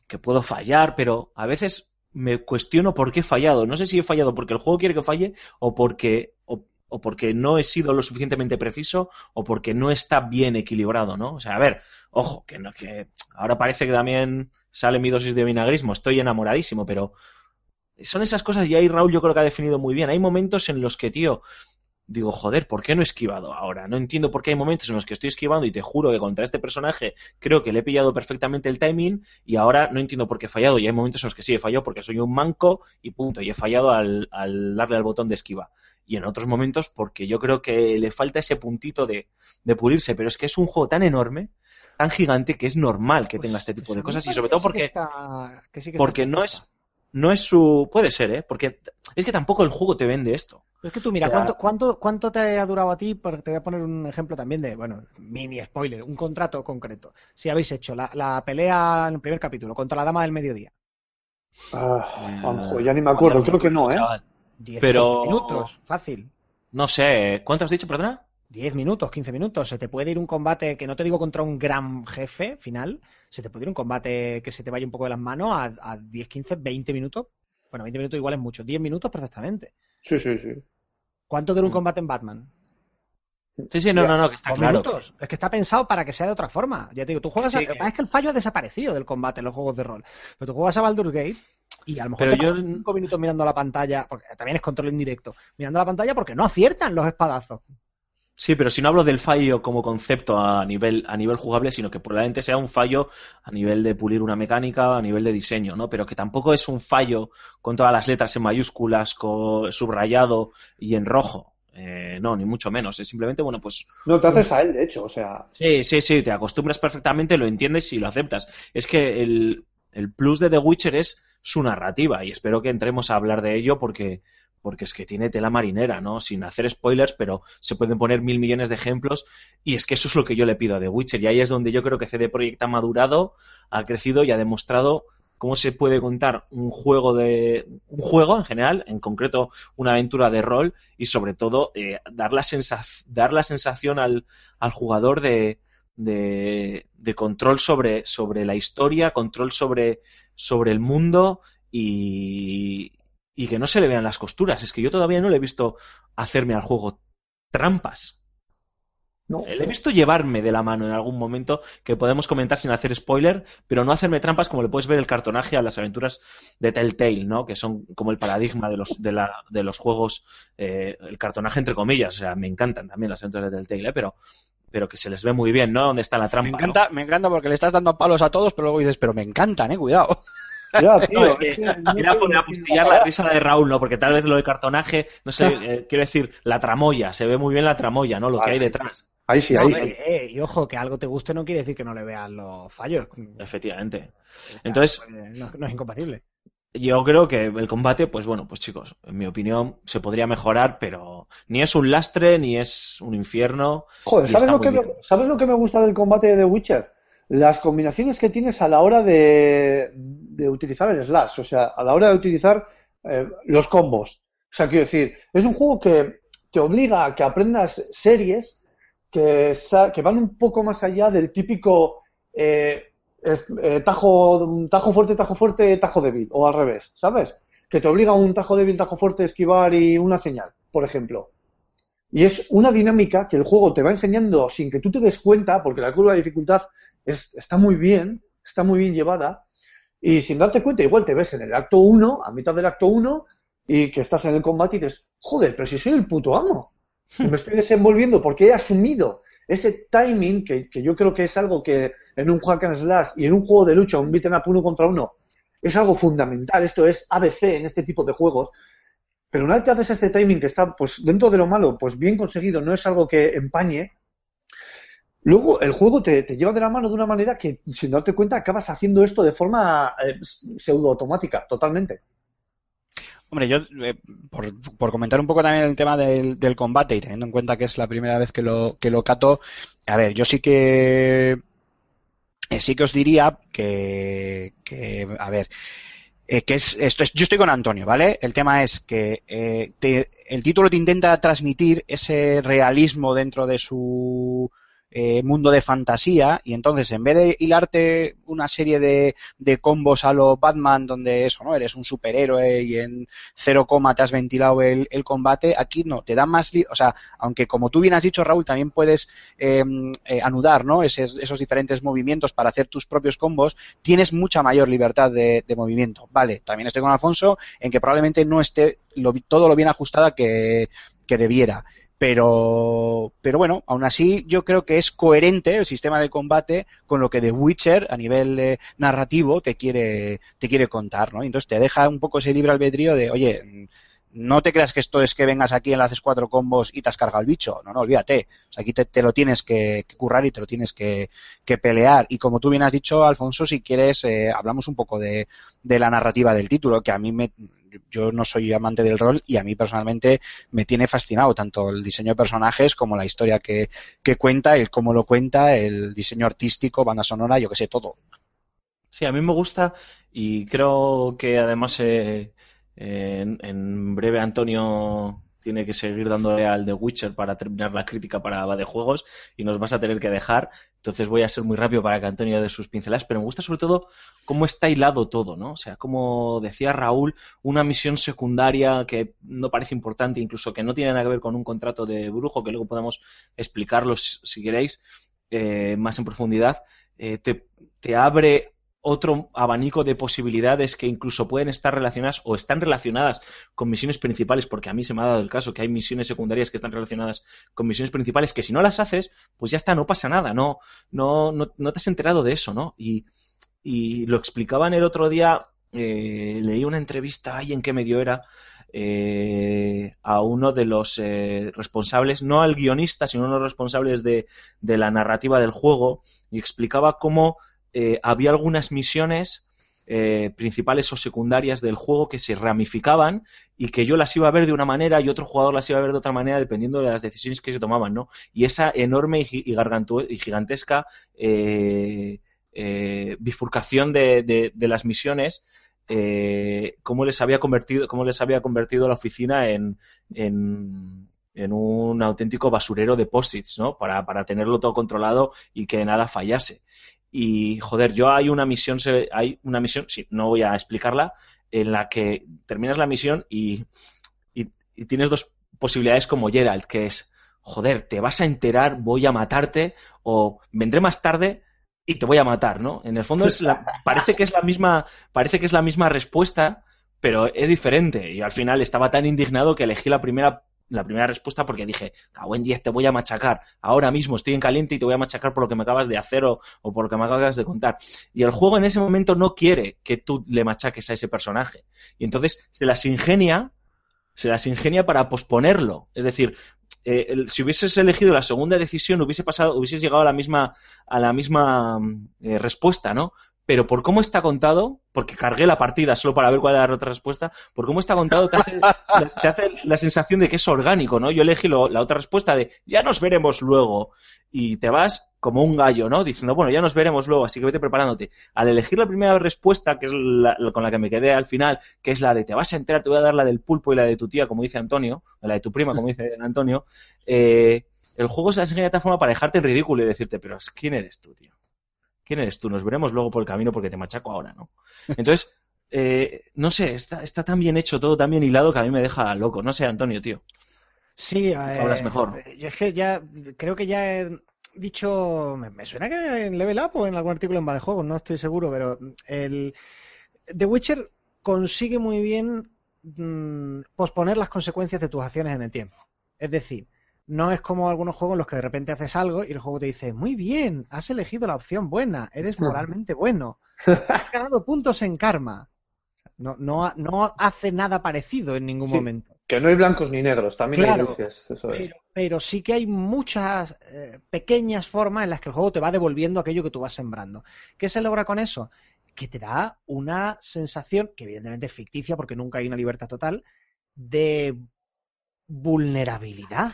que puedo fallar, pero a veces me cuestiono por qué he fallado. No sé si he fallado porque el juego quiere que falle o porque, o, porque no he sido lo suficientemente preciso o porque no está bien equilibrado, ¿no? O sea, a ver, ojo, que, no, que ahora parece que también sale mi dosis de vinagrismo, estoy enamoradísimo, pero son esas cosas y ahí Raúl yo creo que ha definido muy bien. Hay momentos en los que, tío, digo, joder, ¿por qué no he esquivado ahora? No entiendo por qué hay momentos en los que estoy esquivando y te juro que contra este personaje creo que le he pillado perfectamente el timing y ahora no entiendo por qué he fallado. Y hay momentos en los que sí he fallado porque soy un manco y punto. Y he fallado al, al darle al botón de esquiva. Y en otros momentos porque yo creo que le falta ese puntito de, de pulirse. Pero es que es un juego tan enorme, tan gigante, que es es que tenga este tipo Pues de mí cosas. Y sobre todo que sí que porque está- que sí que porque no es no es su puede ser eh porque es que tampoco el juego te vende esto Es que tú, mira, O sea- ¿cuánto, cuánto, ¿cuánto te ha durado a ti? Porque te voy a poner un ejemplo también de, bueno, mini spoiler, un contrato concreto. Si habéis hecho la, la pelea en el primer capítulo contra la dama del mediodía, Ah, Juanjo, ya ni me acuerdo, creo que no, ¿eh? Chaval. 10 Pero- minutos, fácil. no sé cuánto has dicho perdona 10 minutos, 15 minutos. Se te puede ir un combate que no te digo contra un gran jefe final, se te puede ir un combate que se te vaya un poco de las manos a, a 10, 15, 20 minutos. Bueno, 20 minutos igual es mucho, 10 minutos perfectamente. Sí, sí, sí. ¿Cuánto dura un Mm. combate en Batman? sí sí no no no que está Dos claro minutos. Es que está pensado para que sea de otra forma. Ya te digo, tú juegas. Sí, a- que- lo que pasa es que el fallo ha desaparecido del combate en los juegos de rol. Pero tú juegas a Baldur's Gate y a lo mejor Pero te yo- pasas cinco minutos mirando la pantalla, porque también es control indirecto, mirando la pantalla porque no aciertan los espadazos. Sí pero si no hablo del fallo como concepto a nivel a nivel jugable sino que probablemente sea un fallo a nivel de pulir una mecánica a nivel de diseño no pero que tampoco es un fallo con todas las letras en mayúsculas con subrayado y en rojo Eh, no ni mucho menos es simplemente bueno pues No, te haces a él, de hecho, o sea. Sí, sí, sí, te acostumbras perfectamente, lo entiendes y lo aceptas. Es que el, el plus de The Witcher es su narrativa y espero que entremos a hablar de ello porque, porque es que tiene tela marinera, ¿no? Sin hacer spoilers, pero se pueden poner mil millones de ejemplos y es que eso es lo que yo le pido a The Witcher y ahí es donde yo creo que CD Projekt ha madurado, ha crecido y ha demostrado cómo se puede contar un juego de un juego en general, en concreto una aventura de rol y sobre todo eh, dar la dar la sensación al, al jugador de, de, de control sobre, sobre la historia, control sobre, sobre el mundo y, y que no se le vean las costuras. Es que yo todavía no le he visto hacerme al juego trampas. No. Le he visto llevarme de la mano en algún momento, que podemos comentar sin hacer spoiler, pero no hacerme trampas como le puedes ver el cartonaje a las aventuras de Telltale, ¿no? Que son como el paradigma de los, de la, de los juegos, eh, el cartonaje entre comillas. O sea, me encantan también las aventuras de Telltale, ¿eh? pero, pero que se les ve muy bien, ¿no? Dónde está la trampa. Me ¿no? encanta, me encanta porque le estás dando palos a todos, pero luego dices, pero me encantan, eh, cuidado. Ya, (laughs) tío. No, es que es que no era quiero poner a decir apostillar la risa de Raúl, ¿no? Porque tal vez lo de cartonaje, no sé, (laughs) eh, quiero decir, la tramoya, se ve muy bien la tramoya, ¿no? Lo que hay detrás. Ahí sí, ahí sí. Eh, y ojo, que algo te guste no quiere decir que no le veas los fallos. Efectivamente. Entonces, Eh, no, no es incompatible. yo creo que el combate, pues bueno, pues chicos, en mi opinión, se podría mejorar, pero ni es un lastre, ni es un infierno. Joder, ¿sabes lo, que me. ¿sabes lo que me gusta del combate de The Witcher? Las combinaciones que tienes a la hora de, de utilizar el slash, o sea, a la hora de utilizar eh, los combos. O sea, quiero decir, es un juego que te obliga a que aprendas series que, que van un poco más allá del típico eh, eh, tajo, tajo fuerte, tajo fuerte, tajo débil, o al revés, ¿sabes? Que te obliga a un tajo débil, tajo fuerte, esquivar y una señal, por ejemplo. Y es una dinámica que el juego te va enseñando sin que tú te des cuenta, porque la curva de dificultad es- está muy bien, está muy bien llevada, y sin darte cuenta, igual te ves en el acto 1, a mitad del acto 1, y que estás en el combate y dices, joder, pero si soy el puto amo. (laughs) Me estoy desenvolviendo porque he asumido ese timing, que, que yo creo que es algo que en un hack and slash y en un juego de lucha, un beat'em up uno contra uno, es algo fundamental. Esto es ABC en este tipo de juegos. Pero una vez que haces este timing que está, pues, dentro de lo malo, pues bien conseguido, no es algo que empañe, luego el juego te, lleva de la mano de una manera que, sin darte cuenta, acabas haciendo esto de forma eh, pseudo automática, totalmente. Hombre, yo, eh, por, comentar un poco también el tema del, del combate y teniendo en cuenta que es la primera vez que lo, que lo cato, a ver, yo sí que eh, sí que os diría que, que a ver, eh, que es, esto es, yo estoy con Antonio, ¿vale? El tema es que eh, el título te intenta transmitir ese realismo dentro de su eh, mundo de fantasía y entonces en vez de hilarte una serie de, de combos a lo Batman donde eso, ¿no? Eres un superhéroe y en cero coma te has ventilado el, el combate, aquí no, te da más, o sea, aunque como tú bien has dicho Raúl, también puedes eh, eh, anudar, ¿no? Esos, esos diferentes movimientos para hacer tus propios combos, tienes mucha mayor libertad de, de movimiento. Vale, también estoy con Alfonso en que probablemente no esté lo- todo lo bien ajustada que, que debiera. Pero, pero bueno, aún así yo creo que es coherente el sistema de combate con lo que The Witcher a nivel eh, narrativo te quiere, te quiere contar, ¿no? Entonces te deja un poco ese libre albedrío de, oye, no te creas que esto es que vengas aquí, enlaces cuatro combos y te has cargado el bicho. No, no, olvídate. Aquí te, te lo tienes que, que currar y te lo tienes que, que pelear. Y como tú bien has dicho, Alfonso, si quieres, eh, hablamos un poco de, de la narrativa del título, que a mí me, yo no soy amante del rol y a mí personalmente me tiene fascinado tanto el diseño de personajes como la historia que, que cuenta, el cómo lo cuenta, el diseño artístico, banda sonora, yo que sé, todo. Sí, a mí me gusta y creo que además eh, en, en breve Antonio tiene que seguir dándole al The Witcher para terminar la crítica para Va de Juegos y nos vas a tener que dejar. Entonces voy a ser muy rápido para que Antonio dé sus pinceladas, pero me gusta sobre todo cómo está hilado todo, ¿no? O sea, como decía Raúl, una misión secundaria que no parece importante, incluso que no tiene nada que ver con un contrato de brujo, que luego podemos explicarlo si si queréis eh, más en profundidad, eh, te, te abre otro abanico de posibilidades que incluso pueden estar relacionadas o están relacionadas con misiones principales, porque a mí se me ha dado el caso que hay misiones secundarias que están relacionadas con misiones principales que si no las haces, pues ya está, no pasa nada, no, no, no, no te has enterado de eso, ¿no? Y, y lo explicaban el otro día, eh, leí una entrevista ahí en qué medio era, eh, a uno de los eh, responsables, no al guionista, sino a uno de los responsables de, de la narrativa del juego, y explicaba cómo eh, había algunas misiones eh, principales o secundarias del juego que se ramificaban y que yo las iba a ver de una manera y otro jugador las iba a ver de otra manera dependiendo de las decisiones que se tomaban, ¿no? Y esa enorme y, y gigantesca eh, bifurcación de, de- de las misiones, cómo les había convertido, cómo les había convertido la oficina en, en, en un auténtico basurero de posits, ¿no? Para, para tenerlo todo controlado y que nada fallase. Y joder, yo hay una misión, hay una misión, sí, no voy a explicarla, en la que terminas la misión y, y, y tienes dos posibilidades como Geralt, que es, joder, te vas a enterar, voy a matarte, o vendré más tarde y te voy a matar, ¿no? En el fondo es la- parece que es la misma, parece que es la misma respuesta, pero es diferente. Y al final estaba tan indignado que elegí la primera, la primera respuesta porque dije, cago en 10, te voy a machacar. Ahora mismo estoy en caliente y te voy a machacar por lo que me acabas de hacer o, o por lo que me acabas de contar. Y el juego en ese momento no quiere que tú le machaques a ese personaje. Y entonces se las ingenia, se las ingenia para posponerlo. Es decir, eh, si hubieses elegido la segunda decisión, hubiese pasado, hubieses llegado a la misma, a la misma mm, eh, respuesta, ¿no? Pero por cómo está contado, porque cargué la partida solo para ver cuál era la otra respuesta, por cómo está contado te hace, (laughs) te hace la sensación de que es orgánico, ¿no? Yo elegí lo- la otra respuesta de ya nos veremos luego y te vas como un gallo, ¿no? Diciendo, bueno, ya nos veremos luego, así que vete preparándote. Al elegir la primera respuesta, que es la, la- con la que me quedé al final, que es la de te vas a enterar, te voy a dar la del pulpo y la de tu tía, como dice Antonio, o la de tu prima, como dice (laughs) Antonio, eh, el juego se las ingenia de tal forma para dejarte en ridículo y decirte, pero ¿quién eres tú, tío? ¿Quién eres tú? Nos veremos luego por el camino porque te machaco ahora, ¿no? Entonces, (laughs) eh, no sé, está, está tan bien hecho, todo tan bien hilado que a mí me deja loco. No sé, Antonio, tío. Sí, Hablas mejor. eh, Yo es que ya creo que ya he dicho, me, me suena que en Level Up o en algún artículo en Va de Juegos, no estoy seguro, pero el The Witcher consigue muy bien mm, posponer las consecuencias de tus acciones en el tiempo. Es decir, No es como algunos juegos en los que de repente haces algo y el juego te dice, muy bien, has elegido la opción buena, eres moralmente bueno, (laughs) has ganado puntos en karma. No, no, no hace nada parecido en ningún Sí. momento. Que no hay blancos ni negros, también Claro. hay luces, eso es. Pero, pero sí que hay muchas eh, pequeñas formas en las que el juego te va devolviendo aquello que tú vas sembrando. ¿Qué se logra con eso? Que te da una sensación, que evidentemente es ficticia porque nunca hay una libertad total, de vulnerabilidad.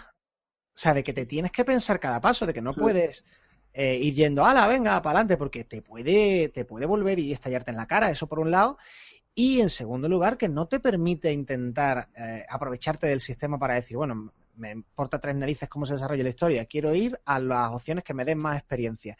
O sea, de que te tienes que pensar cada paso, de que no Sí. puedes eh, ir yendo, ala, venga, para adelante, porque te puede, te puede volver y estallarte en la cara, eso por un lado. Y en segundo lugar, que no te permite intentar eh, aprovecharte del sistema para decir, bueno, me importa tres narices cómo se desarrolla la historia, quiero ir a las opciones que me den más experiencia.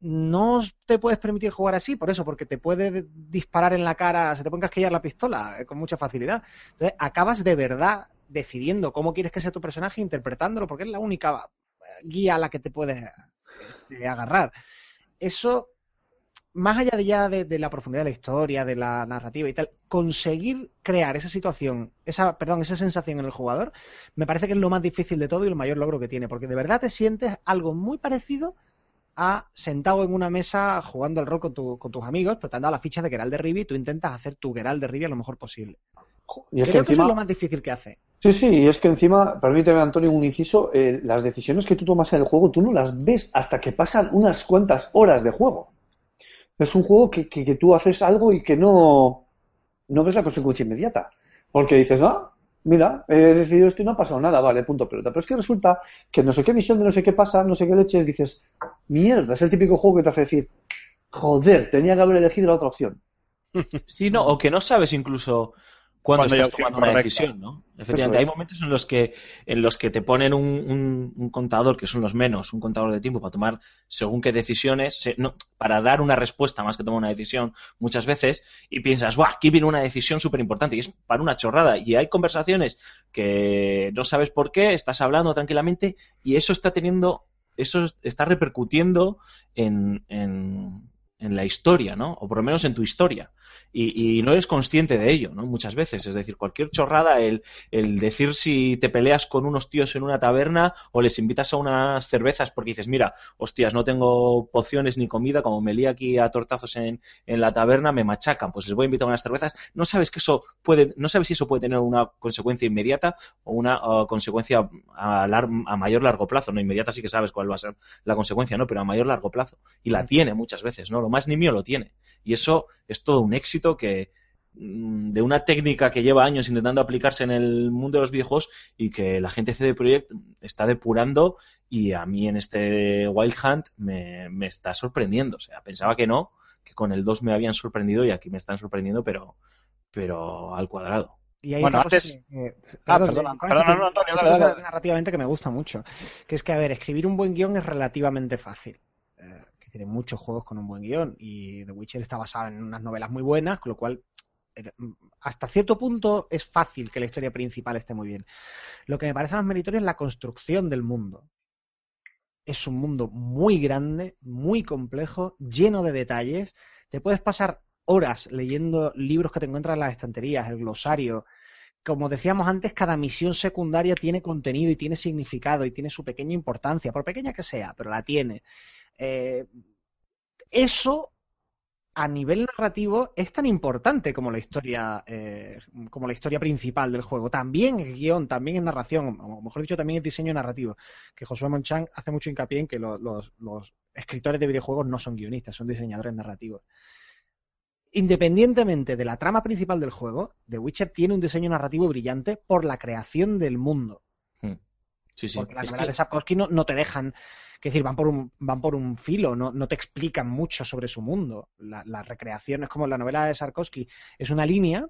No te puedes permitir jugar así, por eso, porque te puede disparar en la cara, se te puede casquillar la pistola eh, con mucha facilidad. Entonces, acabas de verdad decidiendo cómo quieres que sea tu personaje, interpretándolo, porque es la única eh, guía a la que te puedes este, agarrar. Eso, más allá de ya de, la profundidad de la historia, de la narrativa y tal, conseguir crear esa situación, esa, perdón, esa sensación en el jugador, me parece que es lo más difícil de todo y el mayor logro que tiene, porque de verdad te sientes algo muy parecido a sentado en una mesa jugando al rol con, tu- con tus amigos, pero te han dado la ficha de Geralt de y tú intentas hacer tu Geralt de lo mejor posible. Y es que Creo que eso encima... es lo más difícil que hace. Sí, sí, y es que encima, permíteme Antonio un inciso, eh, las decisiones que tú tomas en el juego tú no las ves hasta que pasan unas cuantas horas de juego. Es un juego que, que, que tú haces algo y que no, no ves la consecuencia inmediata. Porque dices, ah, mira, he decidido esto y no ha pasado nada, vale, punto pelota. Pero es que resulta que no sé qué misión de no sé qué pasa, no sé qué leches, dices, mierda, es el típico juego que te hace decir, joder, tenía que haber elegido la otra opción. (laughs) Sí, no, o que no sabes incluso Cuando estás tomando una decisión, ¿no? Efectivamente, es. hay momentos en los que en los que te ponen un, un- un contador, que son los menos, un contador de tiempo para tomar según qué decisiones, se- no, para dar una respuesta más que tomar una decisión muchas veces, y piensas, ¡guau! Aquí viene una decisión súper importante, y es para una chorrada. Y hay conversaciones que no sabes por qué, estás hablando tranquilamente, y eso está teniendo, eso está repercutiendo en, en, en la historia, ¿no? O por lo menos en tu historia. Y, y no eres consciente de ello, ¿no? Muchas veces. Es decir, cualquier chorrada, el, el decir si te peleas con unos tíos en una taberna o les invitas a unas cervezas porque dices, mira, hostias, no tengo pociones ni comida, como me lía aquí a tortazos en, en la taberna, me machacan, pues les voy a invitar a unas cervezas. No sabes que eso puede, no sabes si eso puede tener una consecuencia inmediata o una uh, consecuencia a, lar- a mayor largo plazo. No, inmediata sí que sabes cuál va a ser la consecuencia, ¿no? Pero a mayor largo plazo. Y la tiene muchas veces, ¿no? Lo más nimio lo tiene. Y eso es todo un éxito que mm, de una técnica que lleva años intentando aplicarse en el mundo de los videojuegos y que la gente de CD Projekt está depurando y a mí en este Wild Hunt me, me está sorprendiendo. O sea, pensaba que no, que con el 2 me habían sorprendido y aquí me están sorprendiendo, pero, pero al cuadrado. Y hay Bueno, antes- que- Ah, perdón, perdona, perdona, te- Antonio, dale, dale. narrativamente que me gusta mucho, que es que, a ver, escribir un buen guion es relativamente fácil. Tiene muchos juegos con un buen guion y The Witcher está basado en unas novelas muy buenas, con lo cual eh, hasta cierto punto es fácil que la historia principal esté muy bien. Lo que me parece más meritorio es la construcción del mundo. Es un mundo muy grande, muy complejo, lleno de detalles. Te puedes pasar horas leyendo libros que te encuentras en las estanterías, el glosario. Como decíamos antes, cada misión secundaria tiene contenido y tiene significado y tiene su pequeña importancia, por pequeña que sea, pero la tiene. Eh, eso a nivel narrativo es tan importante como la historia eh, como la historia principal del juego. También el guion, también en narración, o mejor dicho, también el diseño narrativo. Que Josué Monchán hace mucho hincapié en que lo- los, los escritores de videojuegos no son guionistas, son diseñadores narrativos. Independientemente de la trama principal del juego, The Witcher tiene un diseño narrativo brillante por la creación del mundo. Sí, sí. Porque las Es novelas que- de Sapkowski no, no te dejan, que decir, van por un, van por un filo, no, no te explican mucho sobre su mundo. La, la recreación es como la novela de Sarkovsky, es una línea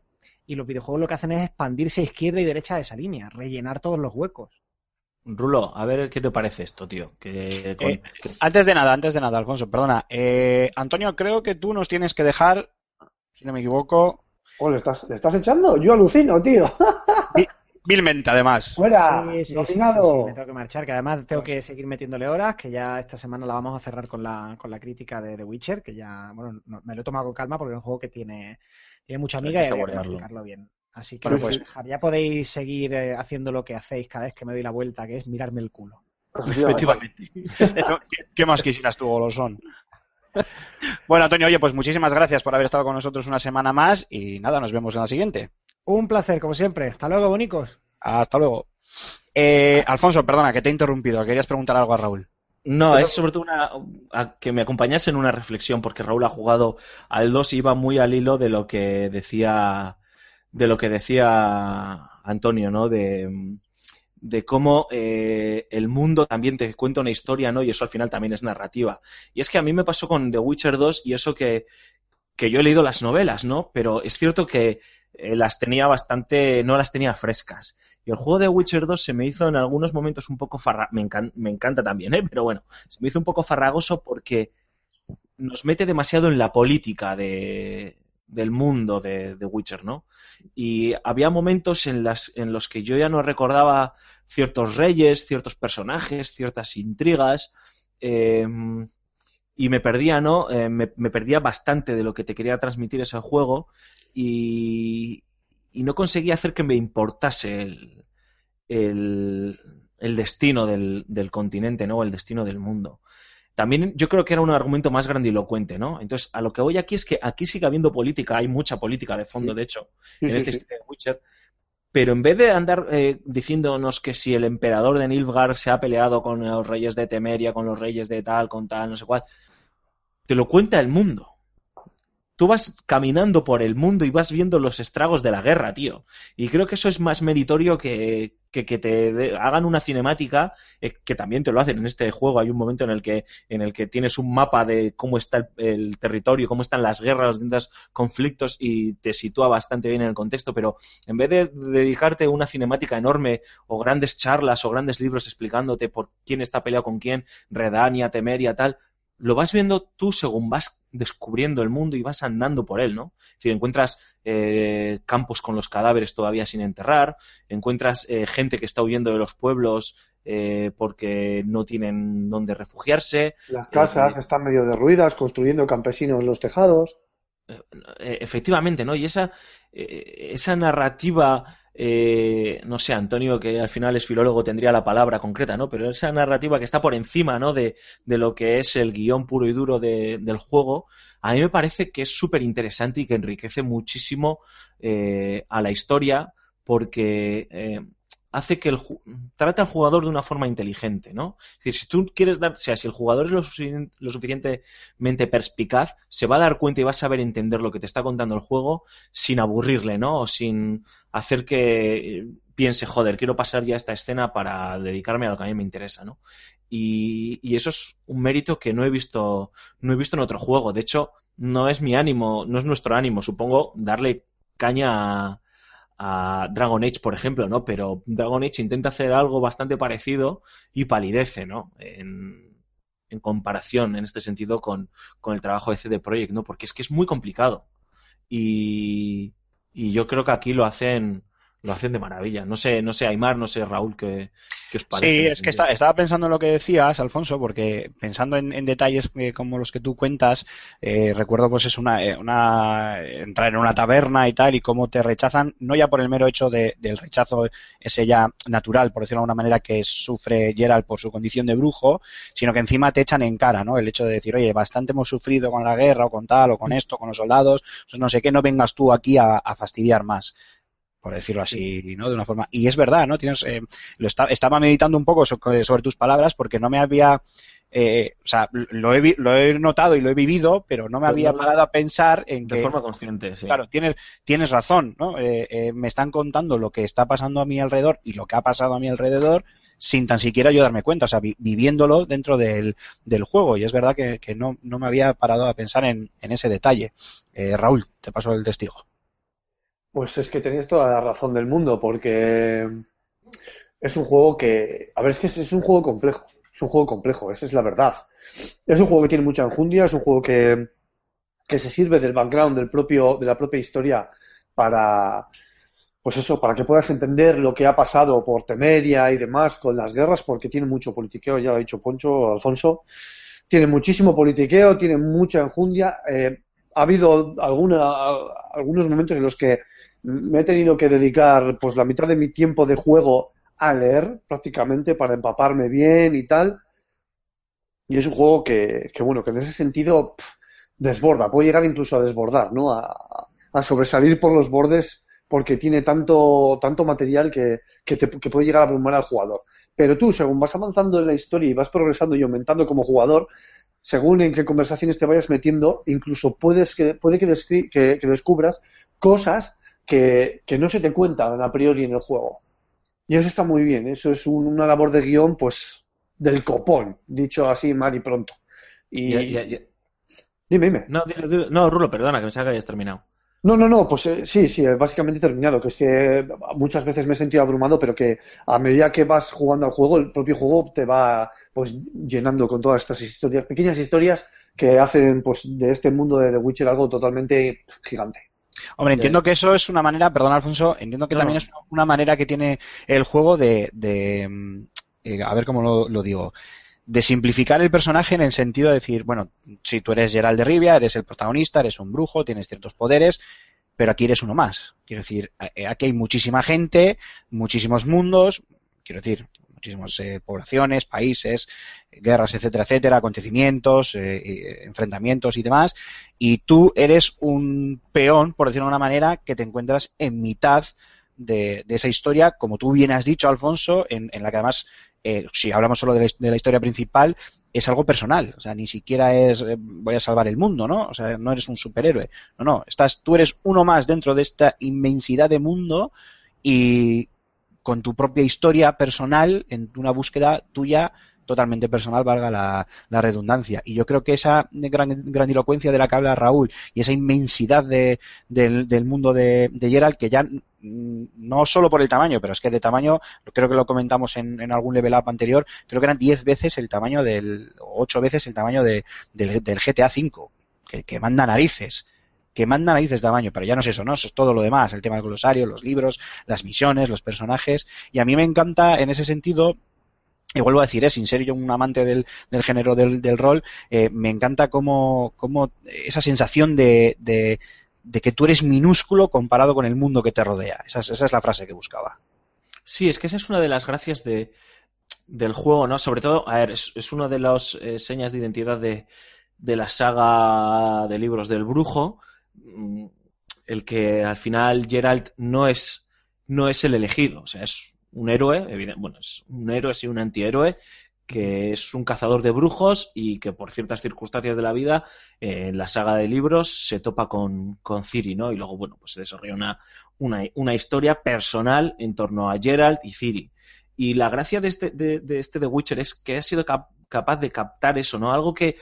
y los videojuegos lo que hacen es expandirse a izquierda y derecha de esa línea, rellenar todos los huecos. Rulo, a ver qué te parece esto, tío. Que, con- Eh, Antes de nada, antes de nada, Alfonso, perdona. Eh, Antonio, creo que tú nos tienes que dejar, si no me equivoco, Oh, ¿le estás, ¿le estás echando? Yo alucino, tío. Vilmente además. Fuera, Sí, sí, sí, nominado. sí, sí, me tengo que marchar, que además tengo que seguir metiéndole horas, que ya esta semana la vamos a cerrar con la, con la crítica de The Witcher, que ya, bueno, no- me lo he tomado con calma porque es un juego que tiene, tiene mucha Hay amiga que y hay que masticarlo bien. Así que Bueno, pues, pues- ya podéis seguir eh, haciendo lo que hacéis cada vez que me doy la vuelta, que es mirarme el culo. Efectivamente. (laughs) ¿No? ¿Qué, qué más quisieras tú, Golosón? Bueno, Antonio, oye, pues muchísimas gracias por haber estado con nosotros una semana más y nada, nos vemos en la siguiente. Un placer, como siempre. Hasta luego, bonicos. Hasta luego. Eh, Alfonso, perdona, que te he interrumpido. Querías preguntar algo a Raúl. No, es sobre todo una, a que me acompañase en una reflexión, porque Raúl ha jugado al 2 y iba muy al hilo de lo que decía, de lo que decía Antonio, ¿no? De, de cómo eh, el mundo también te cuenta una historia, ¿no? Y eso al final también es narrativa. Y es que a mí me pasó con The Witcher 2 y eso que, que yo he leído las novelas, ¿no? Pero es cierto que eh, las tenía bastante, no las tenía frescas. Y el juego de Witcher 2 se me hizo en algunos momentos un poco farra... me, me encanta también, ¿eh? Pero bueno, se me hizo un poco farragoso porque nos mete demasiado en la política de, del mundo de, de Witcher, ¿no? Y había momentos en, las, en los que yo ya no recordaba ciertos reyes, ciertos personajes, ciertas intrigas, eh, y me perdía, ¿no? Eh, me, me perdía bastante de lo que te quería transmitir ese juego y, y no conseguía hacer que me importase el, el, el destino del, del continente, ¿no? El destino del mundo. También yo creo que era un argumento más grandilocuente, ¿no? Entonces, a lo que voy aquí es que aquí sigue habiendo política, hay mucha política de fondo, de hecho, en esta historia de Witcher. Pero en vez de andar eh, diciéndonos que si el emperador de Nilfgaard se ha peleado con los reyes de Temeria, con los reyes de tal, con tal, no sé cuál, te lo cuenta el mundo. Tú vas caminando por el mundo y vas viendo los estragos de la guerra, tío. Y creo que eso es más meritorio que que, te hagan una cinemática, eh, que también te lo hacen en este juego. Hay un momento en el que, en el que tienes un mapa de cómo está el, el territorio, cómo están las guerras, los distintos conflictos y te sitúa bastante bien en el contexto. Pero en vez de dedicarte una cinemática enorme o grandes charlas o grandes libros explicándote por quién está peleado con quién, Redania, Temeria, tal, lo vas viendo tú según vas descubriendo el mundo y vas andando por él, ¿no? Es decir, encuentras eh, campos con los cadáveres todavía sin enterrar, encuentras eh, gente que está huyendo de los pueblos eh, porque no tienen dónde refugiarse, Las casas están medio derruidas, construyendo campesinos los tejados. Efectivamente, ¿no? Y esa, esa narrativa, eh, no sé, Antonio, que al final es filólogo, tendría la palabra concreta, ¿no? Pero esa narrativa que está por encima, ¿no? De, de lo que es el guion puro y duro de- del juego, a mí me parece que es súper interesante y que enriquece muchísimo eh, a la historia porque eh, hace que el trata al jugador de una forma inteligente, ¿no? Es decir, si tú quieres dar, o sea, si el jugador es lo suficientemente perspicaz, se va a dar cuenta y va a saber entender lo que te está contando el juego sin aburrirle, ¿no? O sin hacer que eh, piense, joder, quiero pasar ya esta escena para dedicarme a lo que a mí me interesa, ¿no? Y, y eso es un mérito que no he visto, no he visto en otro juego. De hecho, no es mi ánimo, no es nuestro ánimo, supongo, darle caña a, a Dragon Age, por ejemplo, ¿no? Pero Dragon Age intenta hacer algo bastante parecido y palidece, ¿no? En, comparación, en este sentido, con, con el trabajo de CD Projekt, ¿no? Porque es que es muy complicado. Y, y yo creo que aquí lo hacen, lo hacen de maravilla. No sé, no sé, Aymar, no sé, Raúl, ¿qué, qué os parece? Sí, es que está- estaba pensando en lo que decías, Alfonso, porque pensando en, en detalles eh, como los que tú cuentas, eh, recuerdo pues es una, eh, una entrar en una taberna y tal, y cómo te rechazan, no ya por el mero hecho de- del rechazo ese ya natural, por decirlo de alguna manera, que sufre Geralt por su condición de brujo, sino que encima te echan en cara, ¿no? El hecho de decir, oye, bastante hemos sufrido con la guerra o con tal, o con esto, con los soldados, pues no sé qué, no vengas tú aquí a, a fastidiar más por decirlo así, ¿no? De una forma. Y es verdad, ¿no? Tienes, eh, lo esta- estaba meditando un poco so- sobre tus palabras porque no me había, eh, o sea, lo he, lo he notado y lo he vivido, pero no me Pero había no- parado a pensar en de que, forma consciente, sí. claro, tienes, tienes razón, ¿no? Eh, eh, me están contando lo que está pasando a mi alrededor y lo que ha pasado a mi alrededor sin tan siquiera yo darme cuenta, o sea, vi- viviéndolo dentro del, del juego. Y es verdad que, que no, no me había parado a pensar en, en ese detalle. Eh, Raúl, te paso el testigo. Pues es que tenéis toda la razón del mundo, porque es un juego que, a ver, es que es, es un juego complejo, es un juego complejo, esa es la verdad. Es un juego que tiene mucha enjundia, es un juego que, que se sirve del background del propio, de la propia historia para, pues eso, para que puedas entender lo que ha pasado por Temeria y demás con las guerras, porque tiene mucho politiqueo, ya lo ha dicho Poncho, Alfonso, tiene muchísimo politiqueo, tiene mucha enjundia. eh, ha habido alguna, algunos momentos en los que me he tenido que dedicar pues la mitad de mi tiempo de juego a leer prácticamente para empaparme bien y tal. Y es un juego que, que bueno, que en ese sentido pf, desborda, puede llegar incluso a desbordar, ¿no? A, a sobresalir por los bordes porque tiene tanto, tanto material que, que, te, que puede llegar a abrumar al jugador. Pero tú, según vas avanzando en la historia y vas progresando y aumentando como jugador, según en qué conversaciones te vayas metiendo, incluso puedes que, puede que, que, que descubras cosas que, que no se te cuentan a priori en el juego. Y eso está muy bien, eso es un- una labor de guion, pues, del copón, dicho así mal y pronto. Y... Ya- ya- ya- Dime, dime. No, Rulo, perdona, que me que hayas terminado. No, no, no, pues eh, sí, sí, básicamente he terminado, que es que muchas veces me he sentido abrumado, pero que a medida que vas jugando al juego, el propio juego te va pues llenando con todas estas historias, pequeñas historias que hacen pues de este mundo de The Witcher algo totalmente gigante. Hombre, entiendo que eso es una manera, perdón Alfonso, entiendo que No, también es una manera que tiene el juego de, de, mm, eh, a ver cómo lo, lo digo, de simplificar el personaje en el sentido de decir, bueno, si tú eres Gerald de Rivia, eres el protagonista, eres un brujo, tienes ciertos poderes, pero aquí eres uno más. Quiero decir, a- aquí hay muchísima gente, muchísimos mundos, quiero decir, muchísimas eh, poblaciones, países, guerras, etcétera, etcétera, acontecimientos, eh, eh, enfrentamientos y demás, y tú eres un peón, por decirlo de una manera, que te encuentras en mitad de, de esa historia, como tú bien has dicho, Alfonso, en, en la que además, eh, si hablamos solo de la, de la historia principal, es algo personal, o sea, ni siquiera es eh, voy a salvar el mundo, ¿no? O sea, no eres un superhéroe, no, no, estás, tú eres uno más dentro de esta inmensidad de mundo y con tu propia historia personal, en una búsqueda tuya totalmente personal, valga la, redundancia. Y yo creo que esa gran, grandilocuencia de la que habla Raúl y esa inmensidad de, del, mundo de, de Geralt, que ya mm, no solo por el tamaño, pero es que de tamaño, creo que lo comentamos en, en algún level up anterior, creo que eran 10 veces el tamaño del, o 8 veces el tamaño de, del, GTA V, que manda narices que manda narices de tamaño, pero ya no es eso, ¿no? Eso es todo lo demás, el tema del glosario, los libros, las misiones, los personajes, y a mí me encanta en ese sentido y vuelvo a decir, eh, sin ser yo un amante del, del género del, del rol, eh, me encanta como, como esa sensación de, de, de, que tú eres minúsculo comparado con el mundo que te rodea. Esa es, la frase que buscaba. Sí, es que esa es una de las gracias de, del juego, ¿no? Sobre todo, a ver, es, una de las eh, señas de identidad de, de la saga de libros del brujo, el que al final Geralt no es, no es el elegido, o sea, es un héroe, evidente, bueno, es un héroe, sí, un antihéroe, que es un cazador de brujos y que por ciertas circunstancias de la vida, eh, en la saga de libros, se topa con, con Ciri, ¿no? Y luego, bueno, pues se desarrolla una, una, historia personal en torno a Geralt y Ciri. Y la gracia de este, de, de este The Witcher es que ha sido cap capaz de captar eso, ¿no? Algo que,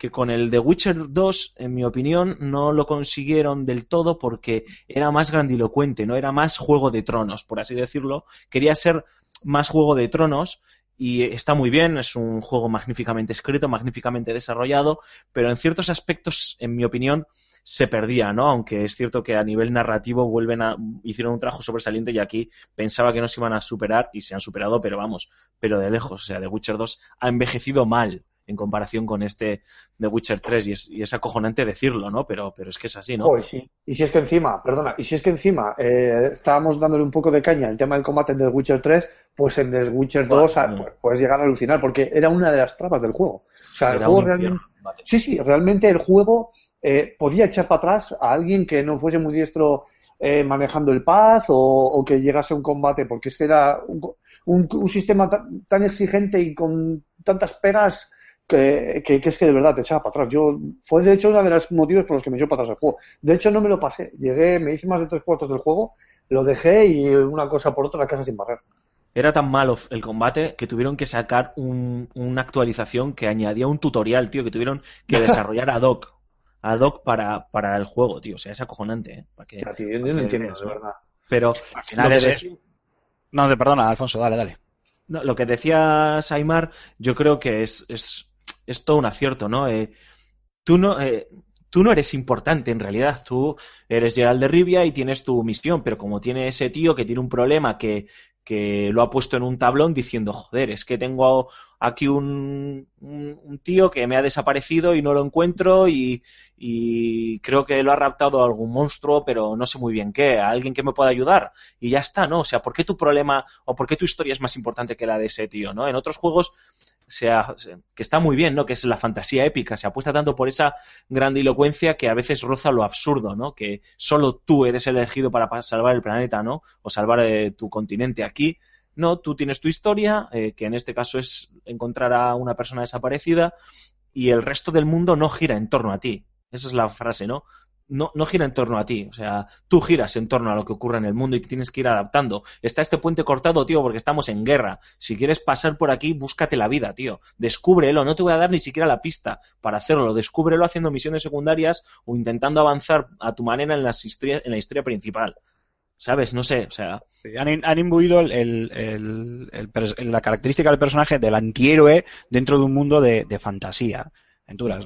que con el The Witcher 2, en mi opinión, no lo consiguieron del todo porque era más grandilocuente, no era más Juego de Tronos, por así decirlo. Quería ser más Juego de Tronos y está muy bien, es un juego magníficamente escrito, magníficamente desarrollado, pero en ciertos aspectos, en mi opinión, se perdía, ¿no? Aunque es cierto que a nivel narrativo vuelven a hicieron un trabajo sobresaliente y aquí pensaba que no se iban a superar y se han superado, pero vamos, pero de lejos, o sea, The Witcher 2 ha envejecido mal en comparación con este The Witcher 3 y es, y es acojonante decirlo, ¿no? Pero, pero es que es así, ¿no? Joder, sí. Y si es que encima, perdona, y si es que encima eh, estábamos dándole un poco de caña al tema del combate en The Witcher 3, pues en The Witcher 2 Bueno, pues, puedes llegar a alucinar porque era una de las trabas del juego. O sea, el Era juego realmente... Sí, sí, realmente el juego eh, podía echar para atrás a alguien que no fuese muy diestro eh, manejando el paz o, o, que llegase a un combate, porque es que era un, un, un sistema tan, tan, exigente y con tantas pegas que, que, que, es que de verdad te echaba para atrás. Yo fue de hecho uno de los motivos por los que me echó para atrás el juego. De hecho no me lo pasé. Llegué, me hice más de tres cuartos del juego, lo dejé y una cosa por otra la casa sin barrer. Era tan malo el combate que tuvieron que sacar un, una actualización que añadía un tutorial, tío, que tuvieron que (laughs) desarrollar ad hoc. Ad hoc para, para el juego, tío. O sea, es acojonante, ¿eh? Para que, para tío, yo no entiendo, de verdad. Pero al final es. No, perdona, Alfonso, dale, dale. No, lo que decía Saimar, yo creo que es, es, es todo un acierto, ¿no? Eh, tú no, eh, tú no eres importante en realidad, tú eres Gerald de Rivia y tienes tu misión, pero como tiene ese tío que tiene un problema que, que lo ha puesto en un tablón diciendo, joder, es que tengo aquí un, un, tío que me ha desaparecido y no lo encuentro y, y creo que lo ha raptado algún monstruo, pero no sé muy bien qué, a alguien que me pueda ayudar. Y ya está, ¿no? O sea, ¿por qué tu problema o por qué tu historia es más importante que la de ese tío, ¿no? En otros juegos sea, que está muy bien, ¿no? Que es la fantasía épica, se apuesta tanto por esa grandilocuencia que a veces roza lo absurdo, ¿no? Que solo tú eres el elegido para pa- salvar el planeta, ¿no? O salvar eh, tu continente. Aquí, no, tú tienes tu historia, eh, que en este caso es encontrar a una persona desaparecida, y el resto del mundo no gira en torno a ti. Esa es la frase, ¿no? No, gira en torno a ti, o sea, tú giras en torno a lo que ocurre en el mundo y tienes que ir adaptando. Está este puente cortado, tío, porque estamos en guerra. Si quieres pasar por aquí, búscate la vida, tío. Descúbrelo, no te voy a dar ni siquiera la pista para hacerlo. Descúbrelo haciendo misiones secundarias o intentando avanzar a tu manera en, las historia- en la historia principal. ¿Sabes? No sé, o sea, Han, imbuido el- la característica del personaje del antihéroe dentro de un mundo de, fantasía.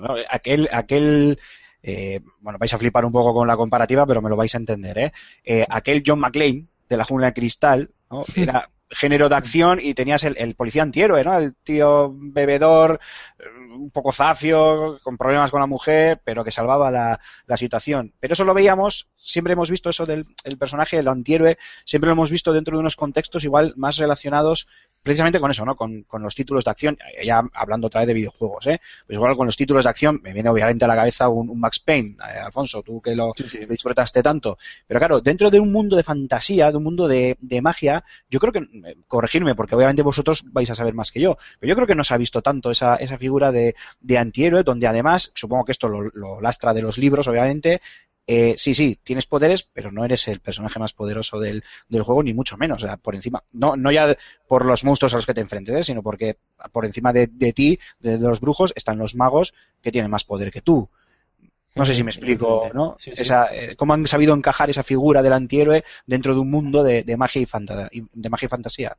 ¿no? Aquel, aquel eh, bueno, vais a flipar un poco con la comparativa, pero me lo vais a entender. ¿eh? Eh, aquel John McClane de la jungla de cristal ¿no? era género de acción y tenías el, el policía antihéroe, ¿no? El tío bebedor, eh, un poco zafio, con problemas con la mujer, pero que salvaba la, la situación. Pero eso lo veíamos, siempre hemos visto eso del el personaje, el antihéroe, siempre lo hemos visto dentro de unos contextos igual más relacionados precisamente con eso, ¿no? Con, con los títulos de acción, ya hablando otra vez de videojuegos, ¿eh? Pues igual con los títulos de acción me viene obviamente a la cabeza un, un Max Payne, eh, Alfonso, tú que lo lo disfrutaste tanto. Pero claro, dentro de un mundo de fantasía, de un mundo de, de magia, yo creo que, eh, corregirme, porque obviamente vosotros vais a saber más que yo, pero yo creo que no se ha visto tanto esa, esa figura de, de antihéroe, donde además, supongo que esto lo, lo lastra de los libros, obviamente, eh, sí, sí, tienes poderes, pero no eres el personaje más poderoso del, del juego, ni mucho menos. O sea, por encima, no, no ya por los monstruos a los que te enfrentes, ¿eh? sino porque por encima de, de ti, de, de los brujos, están los magos que tienen más poder que tú. No sé si me explico, ¿no? Sí, sí. Esa, eh, cómo han sabido encajar esa figura del antihéroe dentro de un mundo de, de magia y- de magia y fantasía.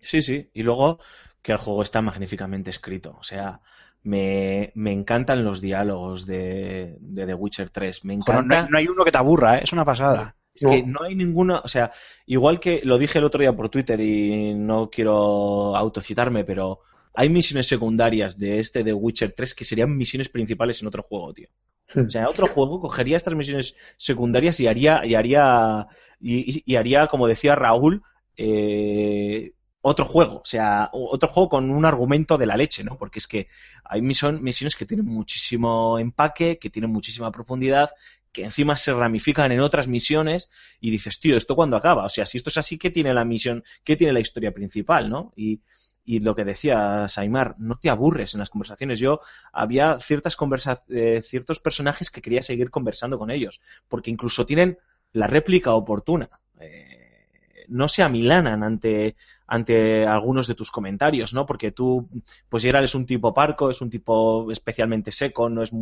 Sí, sí. Y luego que el juego está magníficamente escrito. O sea, me, me encantan los diálogos de, de The Witcher 3. Me Joder, no, hay, no hay uno que te aburra, ¿eh? es una pasada. Es que no hay ninguna, o sea, igual que lo dije el otro día por Twitter y no quiero autocitarme, pero hay misiones secundarias de este de Witcher 3 que serían misiones principales en otro juego, tío. O sea, otro juego cogería estas misiones secundarias y haría, y haría, y, y- y haría, como decía Raúl, eh, otro juego, o sea, otro juego con un argumento de la leche, ¿no? Porque es que hay misiones que tienen muchísimo empaque, que tienen muchísima profundidad, que encima se ramifican en otras misiones y dices, tío, ¿esto cuándo acaba? O sea, si esto es así, ¿qué tiene la misión? ¿Qué tiene la historia principal, no? Y, y lo que decía Saimar, no te aburres en las conversaciones. Yo había ciertas conversa eh, ciertos personajes que quería seguir conversando con ellos, porque incluso tienen la réplica oportuna. Eh, no se amilanan ante, ante algunos de tus comentarios, ¿no? Porque tú, pues Gerald es un tipo parco, es un tipo especialmente seco, no es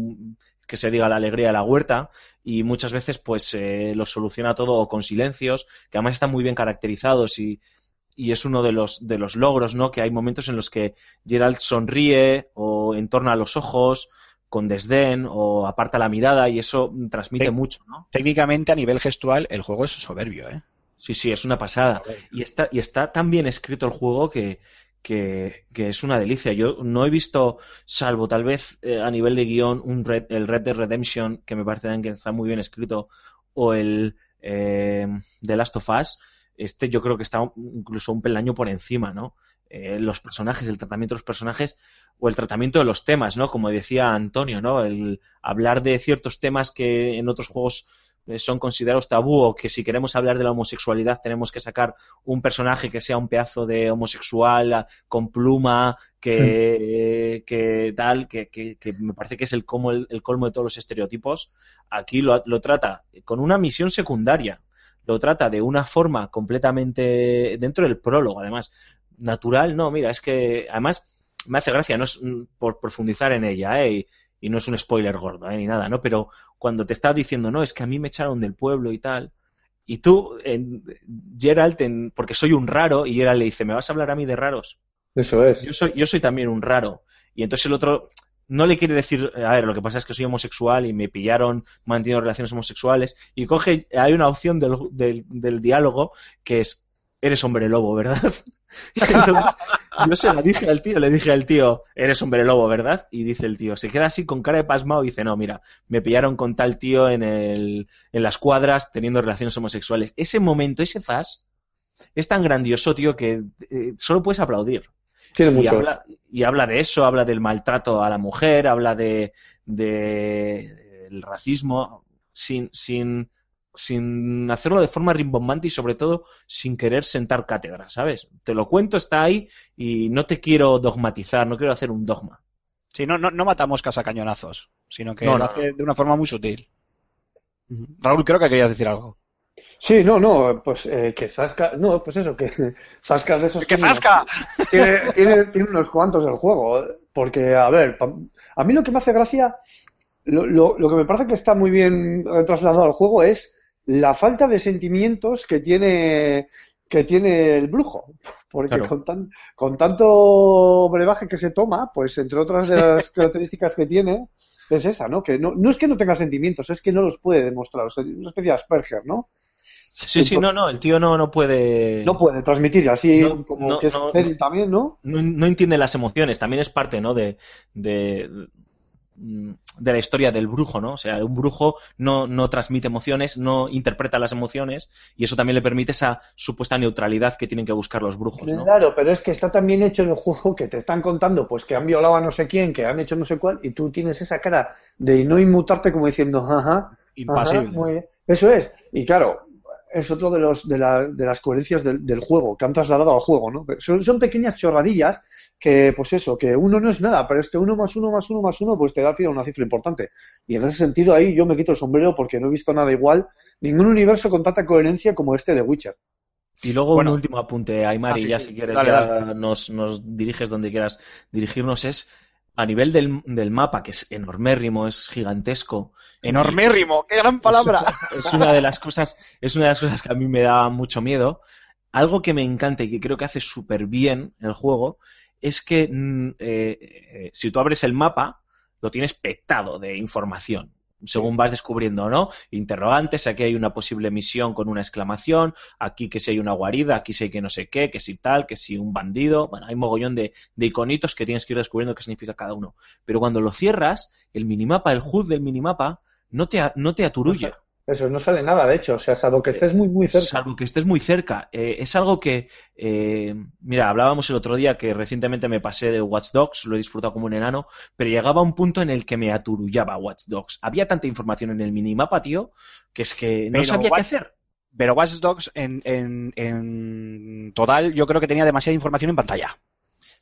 que se diga la alegría de la huerta, y muchas veces pues eh, lo soluciona todo con silencios, que además están muy bien caracterizados y, y es uno de los, de los logros, ¿no? Que hay momentos en los que Gerald sonríe o entorna los ojos con desdén o aparta la mirada y eso transmite mucho, ¿no? Técnicamente, a nivel gestual, el juego es soberbio, ¿eh? Sí, sí, es una pasada. Y está, y está tan bien escrito el juego que, que, que es una delicia. Yo no he visto, salvo tal vez eh, a nivel de guion, un Red- el Red Dead Redemption, que me parece que está muy bien escrito, o el eh, The Last of Us. Este yo creo que está incluso un peldaño por encima, ¿no? Eh, los personajes, el tratamiento de los personajes o el tratamiento de los temas, ¿no? Como decía Antonio, ¿no? El hablar de ciertos temas que en otros juegos son considerados tabú o que si queremos hablar de la homosexualidad tenemos que sacar un personaje que sea un pedazo de homosexual a- con pluma que, que tal que, que- que me parece que es el, como el, el colmo de todos los estereotipos. Aquí lo, lo trata con una misión secundaria. Lo trata de una forma completamente dentro del prólogo además. Natural no mira es que además me hace gracia no es mm, por profundizar en ella ¿eh? Y, no es un spoiler gordo ¿eh? ni nada no pero cuando te está diciendo no es que a mí me echaron del pueblo y tal y tú en, Gerald en- porque soy un raro y Gerald le dice me vas a hablar a mí de raros Eso es. yo soy, yo soy también un raro. Y entonces el otro no le quiere decir, a ver, lo que pasa es que soy homosexual y me pillaron manteniendo relaciones homosexuales. Y coge, hay una opción del, del, del diálogo que es, eres hombre lobo, ¿verdad? (laughs) Entonces, yo se la dije al tío, le dije al tío, eres hombre lobo, ¿verdad? Y dice el tío, se queda así con cara de pasmado y dice, no, mira, me pillaron con tal tío en, el, en las cuadras teniendo relaciones homosexuales. Ese momento, ese zas, es tan grandioso, tío, que eh, solo puedes aplaudir. Tiene Y muchos. habla, y habla de eso, habla del maltrato a la mujer, habla de, de el racismo, sin, sin, sin hacerlo de forma rimbombante y sobre todo sin querer sentar cátedra, ¿sabes? Te lo cuento, está ahí y no te quiero dogmatizar, no quiero hacer un dogma. Sí, no, no, no matamos cañonazos, sino que No, lo no, hace de una forma muy sutil. Raúl, creo que querías decir algo. Sí, no, no, pues eh, que Zasca, no, pues eso, que (laughs) Zasca de esos ¡Que zasca! Tiene, tiene, tiene unos cuantos el juego, porque, a ver, pa- a mí lo que me hace gracia, lo, lo, lo que me parece que está muy bien trasladado al juego es la falta de sentimientos que tiene que tiene el brujo, porque Claro. con, tan, con tanto brebaje que se toma, pues entre otras de las (laughs) características que tiene, es esa, ¿no? Que no, no es que no tenga sentimientos, es que no los puede demostrar, o sea, una especie de Asperger, ¿no? Sí, sí, no, no, el tío no, no puede... No puede transmitir así No, como no, que es no, también, ¿no? no, no entiende las emociones, también es parte, ¿no? De, de, de la historia del brujo, ¿no? O sea, un brujo no, no transmite emociones, no interpreta las emociones y eso también le permite esa supuesta neutralidad que tienen que buscar los brujos, ¿no? Claro, pero es que está tan bien hecho en el juego que te están contando pues que han violado a no sé quién, que han hecho no sé cuál, y tú tienes esa cara de no inmutarte como diciendo, ajá, Impasible. ajá, muy bien. Eso es. Y claro, es otro de los de, la- de las coherencias del, del juego, que han trasladado al juego, ¿no? Son, son pequeñas chorradillas que, pues eso, que uno no es nada, pero es que uno más uno más uno más uno, pues te da al final una cifra importante. Y en ese sentido ahí yo me quito el sombrero porque no he visto nada igual, ningún universo con tanta coherencia como este de Witcher. Y luego Bueno. un último apunte, Aymar, Ah, y sí, ya sí. si quieres Dale, ya Nos, nos diriges donde quieras dirigirnos, es a nivel del, del mapa, que es enormérrimo, es gigantesco. Enormérrimo, qué gran palabra. Es una de las cosas, es una de las cosas que a mí me da mucho miedo. Algo que me encanta y que creo que hace súper bien el juego es que mm, eh, eh, si tú abres el mapa, lo tienes petado de información. Según vas descubriendo, ¿no? Interrogantes, aquí hay una posible misión con una exclamación, aquí que si hay una guarida, aquí si hay que no sé qué, que si tal, que si un bandido. Bueno, hay mogollón de, de iconitos que tienes que ir descubriendo qué significa cada uno. Pero cuando lo cierras, el minimapa, el HUD del minimapa, no te, no te aturulla. Eso, no sale nada, de hecho, o sea, salvo que estés muy, muy cerca. Salvo que estés muy cerca. Eh, es algo que, eh, mira, hablábamos el otro día que recientemente me pasé de Watch Dogs, lo he disfrutado como un enano, pero llegaba a un punto en el que me aturullaba Watch Dogs. Había tanta información en el minimapa, tío, que es que no Pero sabía qué hacer. Pero Watch Dogs en, en, en total yo creo que tenía demasiada información en pantalla.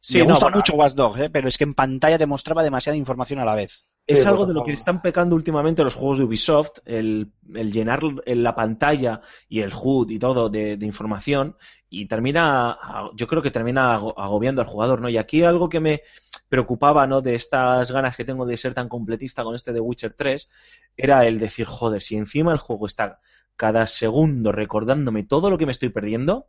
Sí, Me no, gusta bueno, mucho Watch Dogs, ¿eh? pero es que en pantalla te mostraba demasiada información a la vez. Es algo de lo que están pecando últimamente los juegos de Ubisoft, el, el llenar la pantalla y el HUD y todo de, de información y termina, yo creo que termina ago- agobiando al jugador, ¿no? Y aquí algo que me preocupaba, ¿no? De estas ganas que tengo de ser tan completista con este de Witcher 3 era el decir, joder, si encima el juego está cada segundo recordándome todo lo que me estoy perdiendo,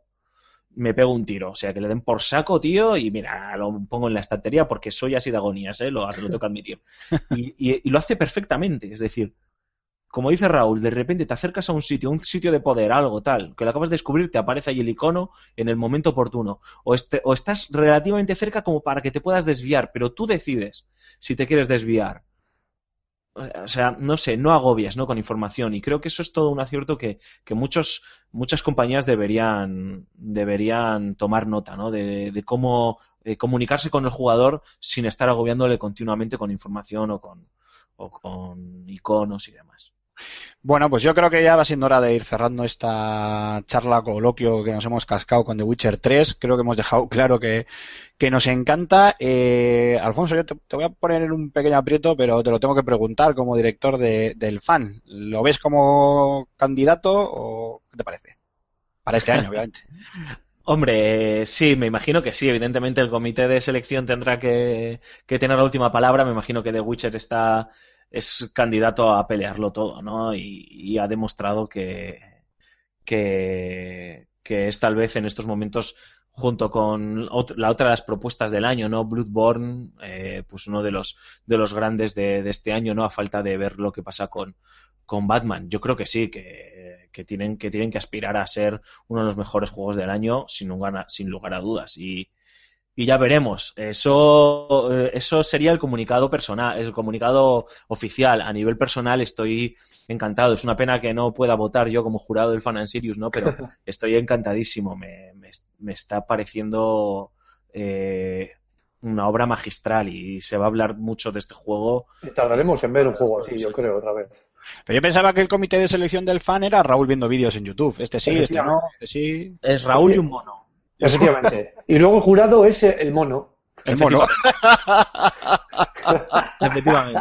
me pego un tiro. O sea, que le den por saco, tío, y mira, lo pongo en la estantería porque soy así de agonías, ¿eh? Lo, lo tengo que admitir. Y, lo hace perfectamente. Es decir, como dice Raúl, de repente te acercas a un sitio, un sitio de poder, algo tal, que lo acabas de descubrir, te aparece ahí el icono en el momento oportuno. O, este- o estás relativamente cerca como para que te puedas desviar, pero tú decides si te quieres desviar. O sea, no sé, no agobias, ¿no? Con información. Y creo que eso es todo un acierto que, que muchos, muchas compañías deberían, deberían tomar nota, ¿no? De, cómo comunicarse con el jugador sin estar agobiándole continuamente con información o con, o con iconos y demás. Bueno, pues yo creo que ya va siendo hora de ir cerrando esta charla coloquio que nos hemos cascado con The Witcher 3. Creo que hemos dejado (laughs) claro que, que nos encanta. Eh, Alfonso, yo te, te voy a poner en un pequeño aprieto, pero te lo tengo que preguntar como director de- del fan. ¿Lo ves como candidato o qué te parece? Para este año, obviamente. (laughs) Hombre, eh, sí, me imagino que sí. Evidentemente el comité de selección tendrá que, que tener la última palabra. Me imagino que The Witcher está, es candidato a pelearlo todo, ¿no? Y, y ha demostrado que, que, que es tal vez en estos momentos, junto con la otra de las propuestas del año, ¿no? Bloodborne, eh, pues uno de los, de los grandes de, de este año, ¿no? A falta de ver lo que pasa con, con Batman. Yo creo que sí, que, que tienen, que tienen que aspirar a ser uno de los mejores juegos del año sin lugar a, sin lugar a dudas. Y, y ya veremos. Eso, eh, eso sería el comunicado personal, el comunicado oficial. A nivel personal estoy encantado. Es una pena que no pueda votar yo como jurado del Fan and Sirius, ¿no? Pero (laughs) estoy encantadísimo. Me, me, me está pareciendo eh, una obra magistral y se va a hablar mucho de este juego. Y tardaremos en ver un juego así, yo creo, otra vez. Pero yo pensaba que el comité de selección del fan era Raúl viendo vídeos en YouTube. Este sí, este no, este sí. Es Raúl y un mono. Efectivamente. Y luego el jurado es el mono. El mono. (laughs) Efectivamente.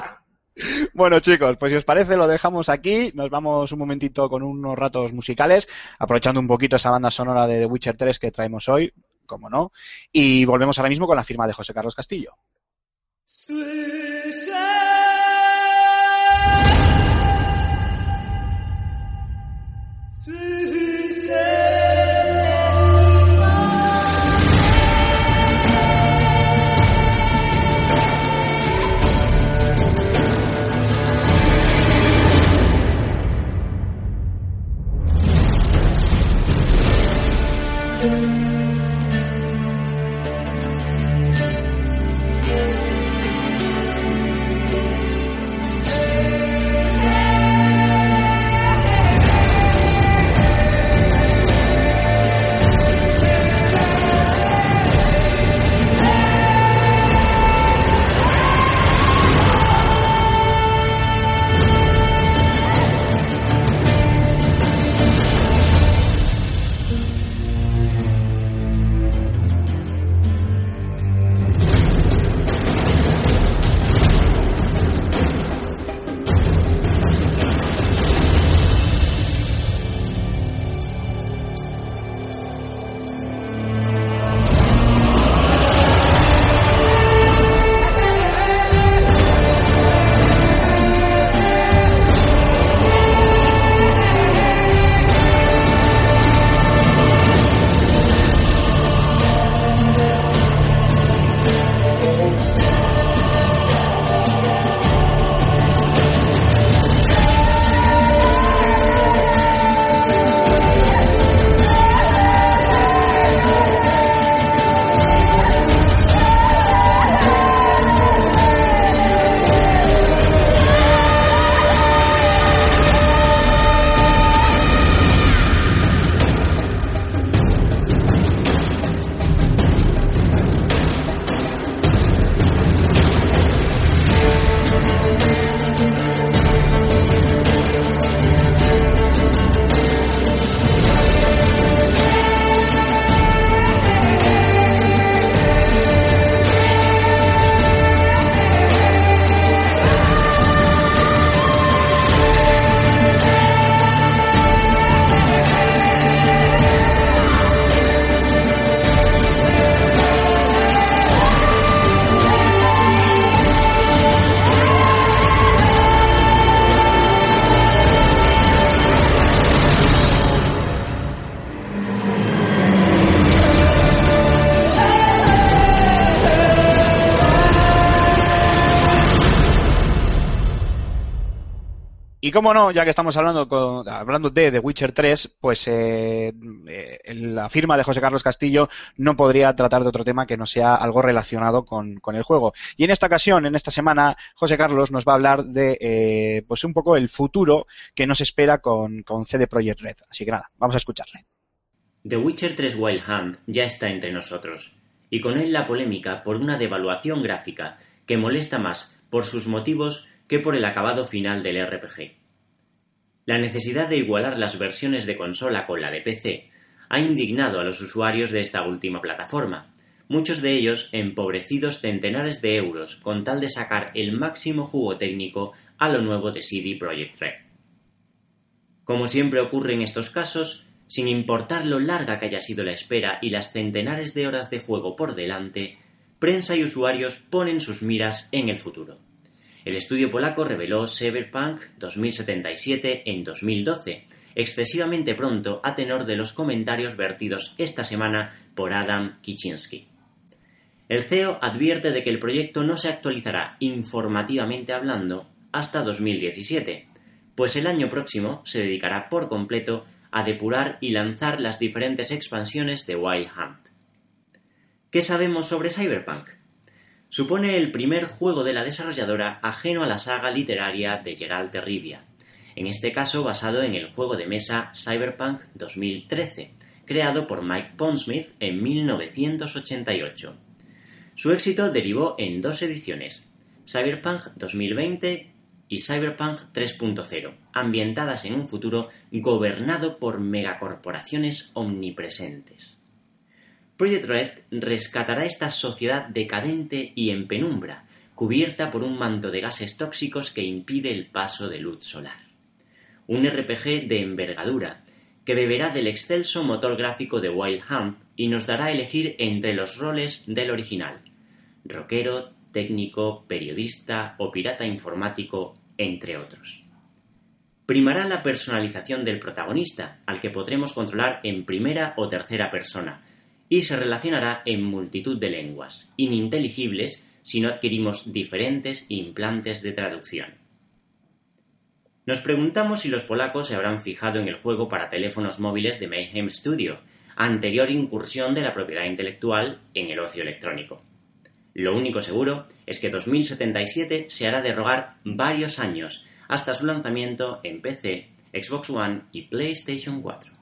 Bueno chicos, pues si os parece lo dejamos aquí, nos vamos un momentito con unos ratos musicales, aprovechando un poquito esa banda sonora de The Witcher 3 que traemos hoy, como no, y volvemos ahora mismo con la firma de José Carlos Castillo. Cómo no, ya que estamos hablando, con- hablando de The Witcher 3, pues eh, eh, la firma de José Carlos Castillo no podría tratar de otro tema que no sea algo relacionado con, con el juego. Y en esta ocasión, en esta semana, José Carlos nos va a hablar de eh, pues un poco el futuro que nos espera con, con CD Projekt Red. Así que nada, vamos a escucharle. The Witcher 3 Wild Hunt ya está entre nosotros, y con él la polémica por una devaluación gráfica que molesta más por sus motivos que por el acabado final del RPG. La necesidad de igualar las versiones de consola con la de PC ha indignado a los usuarios de esta última plataforma, muchos de ellos empobrecidos centenares de euros con tal de sacar el máximo jugo técnico a lo nuevo de CD Projekt Red. Como siempre ocurre en estos casos, sin importar lo larga que haya sido la espera y las centenares de horas de juego por delante, prensa y usuarios ponen sus miras en el futuro. El estudio polaco reveló Cyberpunk 2077 en 2012, excesivamente pronto a tenor de los comentarios vertidos esta semana por Adam Kicinski. El CEO advierte de que el proyecto no se actualizará informativamente hablando hasta 2017, pues el año próximo se dedicará por completo a depurar y lanzar las diferentes expansiones de Wild Hunt. ¿Qué sabemos sobre Cyberpunk? Supone el primer juego de la desarrolladora ajeno a la saga literaria de Geralt de Rivia, en este caso basado en el juego de mesa Cyberpunk 2013, creado por Mike Pondsmith en 1988. Su éxito derivó en dos ediciones, Cyberpunk 2020 y Cyberpunk 3.0, ambientadas en un futuro gobernado por megacorporaciones omnipresentes. Project Red rescatará esta sociedad decadente y en penumbra, cubierta por un manto de gases tóxicos que impide el paso de luz solar. Un RPG de envergadura, que beberá del excelso motor gráfico de Wild Hunt y nos dará a elegir entre los roles del original, rockero, técnico, periodista o pirata informático, entre otros. Primará la personalización del protagonista, al que podremos controlar en primera o tercera persona, y se relacionará en multitud de lenguas, ininteligibles si no adquirimos diferentes implantes de traducción. Nos preguntamos si los polacos se habrán fijado en el juego para teléfonos móviles de Mayhem Studio, anterior incursión de la propiedad intelectual en el ocio electrónico. Lo único seguro es que 2077 se hará de rogar varios años hasta su lanzamiento en PC, Xbox One y PlayStation 4.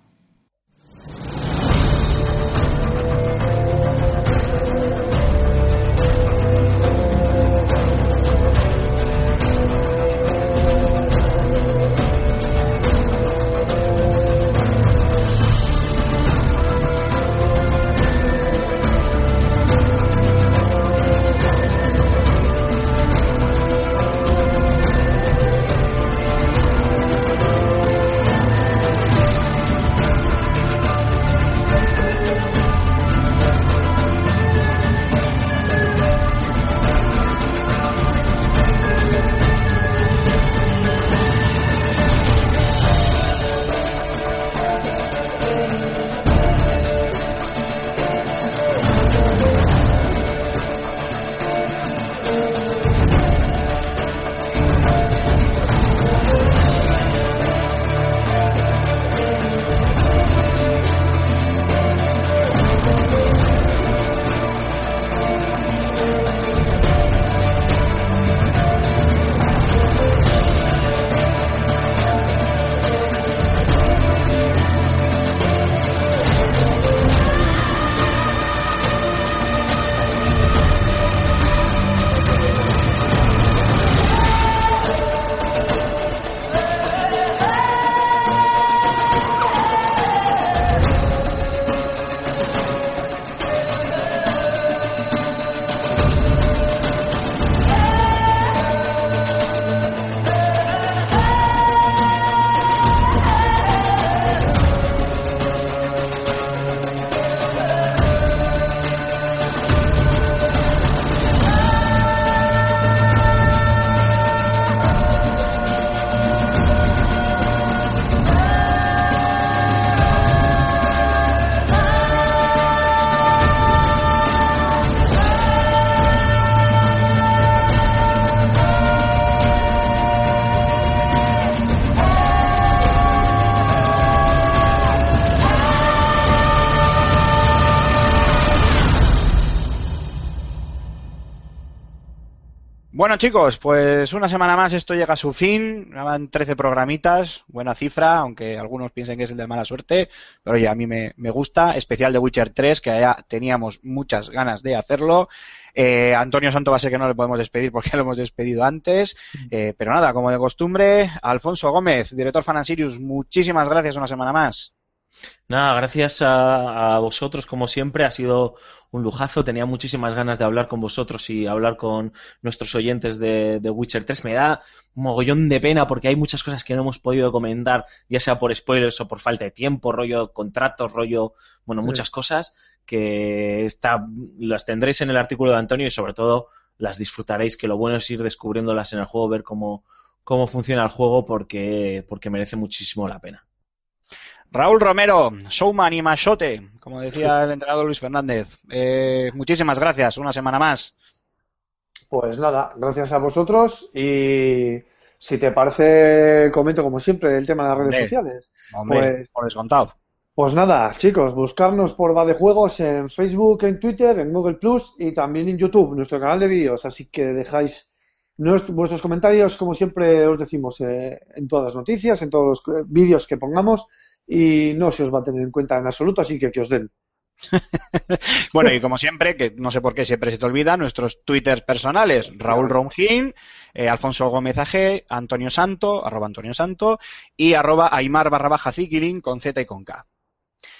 Bueno chicos, pues una semana más esto llega a su fin, van 13 programitas, buena cifra, aunque algunos piensen que es el de mala suerte, pero oye, a mí me, me gusta, especial de Witcher 3, que ya teníamos muchas ganas de hacerlo. Eh, Antonio Santo va a ser que no le podemos despedir porque lo hemos despedido antes, eh, pero nada, como de costumbre, Alfonso Gómez, director Fanasirius, muchísimas gracias una semana más. Nada, gracias a, a, vosotros, como siempre, ha sido un lujazo. Tenía muchísimas ganas de hablar con vosotros y hablar con nuestros oyentes de, de, Witcher 3. Me da un mogollón de pena porque hay muchas cosas que no hemos podido comentar, ya sea por spoilers o por falta de tiempo, rollo contratos, rollo, bueno, muchas sí. cosas que está, las tendréis en el artículo de Antonio y sobre todo las disfrutaréis, que lo bueno es ir descubriéndolas en el juego, ver cómo, cómo funciona el juego porque, porque merece muchísimo la pena. Raúl Romero, showman y machote, como decía (laughs) el entrenador Luis Fernández. Eh, muchísimas gracias, una semana más. Pues nada, gracias a vosotros y si te parece, comento como siempre el tema de las redes Hombre. sociales. Hombre, Pues- por descontado. Pues nada, chicos, buscarnos por Va de Juegos en Facebook, en Twitter, en Google Plus y también en YouTube, nuestro canal de vídeos. Así que dejáis nuestro- vuestros comentarios, como siempre os decimos, eh, en todas las noticias, en todos los eh, vídeos que pongamos y no se os va a tener en cuenta en absoluto, así que que os den. (laughs) Bueno, y como siempre, que no sé por qué siempre se te olvida, nuestros twitters personales, Raúl Ronjín, eh, Alfonso Gómez AG, Antonio Santo, arroba Antonio Santo, y arroba Aymar barra baja con Z y con K.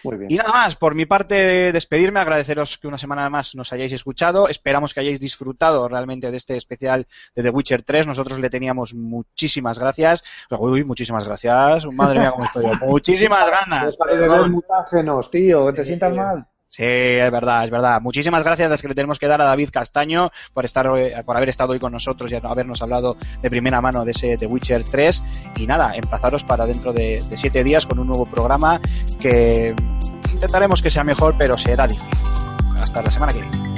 Muy bien. Y nada más, por mi parte, despedirme, agradeceros que una semana más nos hayáis escuchado. Esperamos que hayáis disfrutado realmente de este especial de The Witcher 3. Nosotros le teníamos muchísimas gracias. Uy, muchísimas gracias. Madre mía, cómo estoy. (laughs) Muchísimas ganas. Beber mutágenos, tío, que te sientas mal. Sí, es verdad, es verdad. Muchísimas gracias las que le tenemos que dar a David Castaño por estar hoy- por haber estado hoy con nosotros y habernos hablado de primera mano de ese The Witcher 3. Y nada, emplazaros para dentro de, de siete días con un nuevo programa que intentaremos que sea mejor, pero será difícil. Hasta la semana que viene.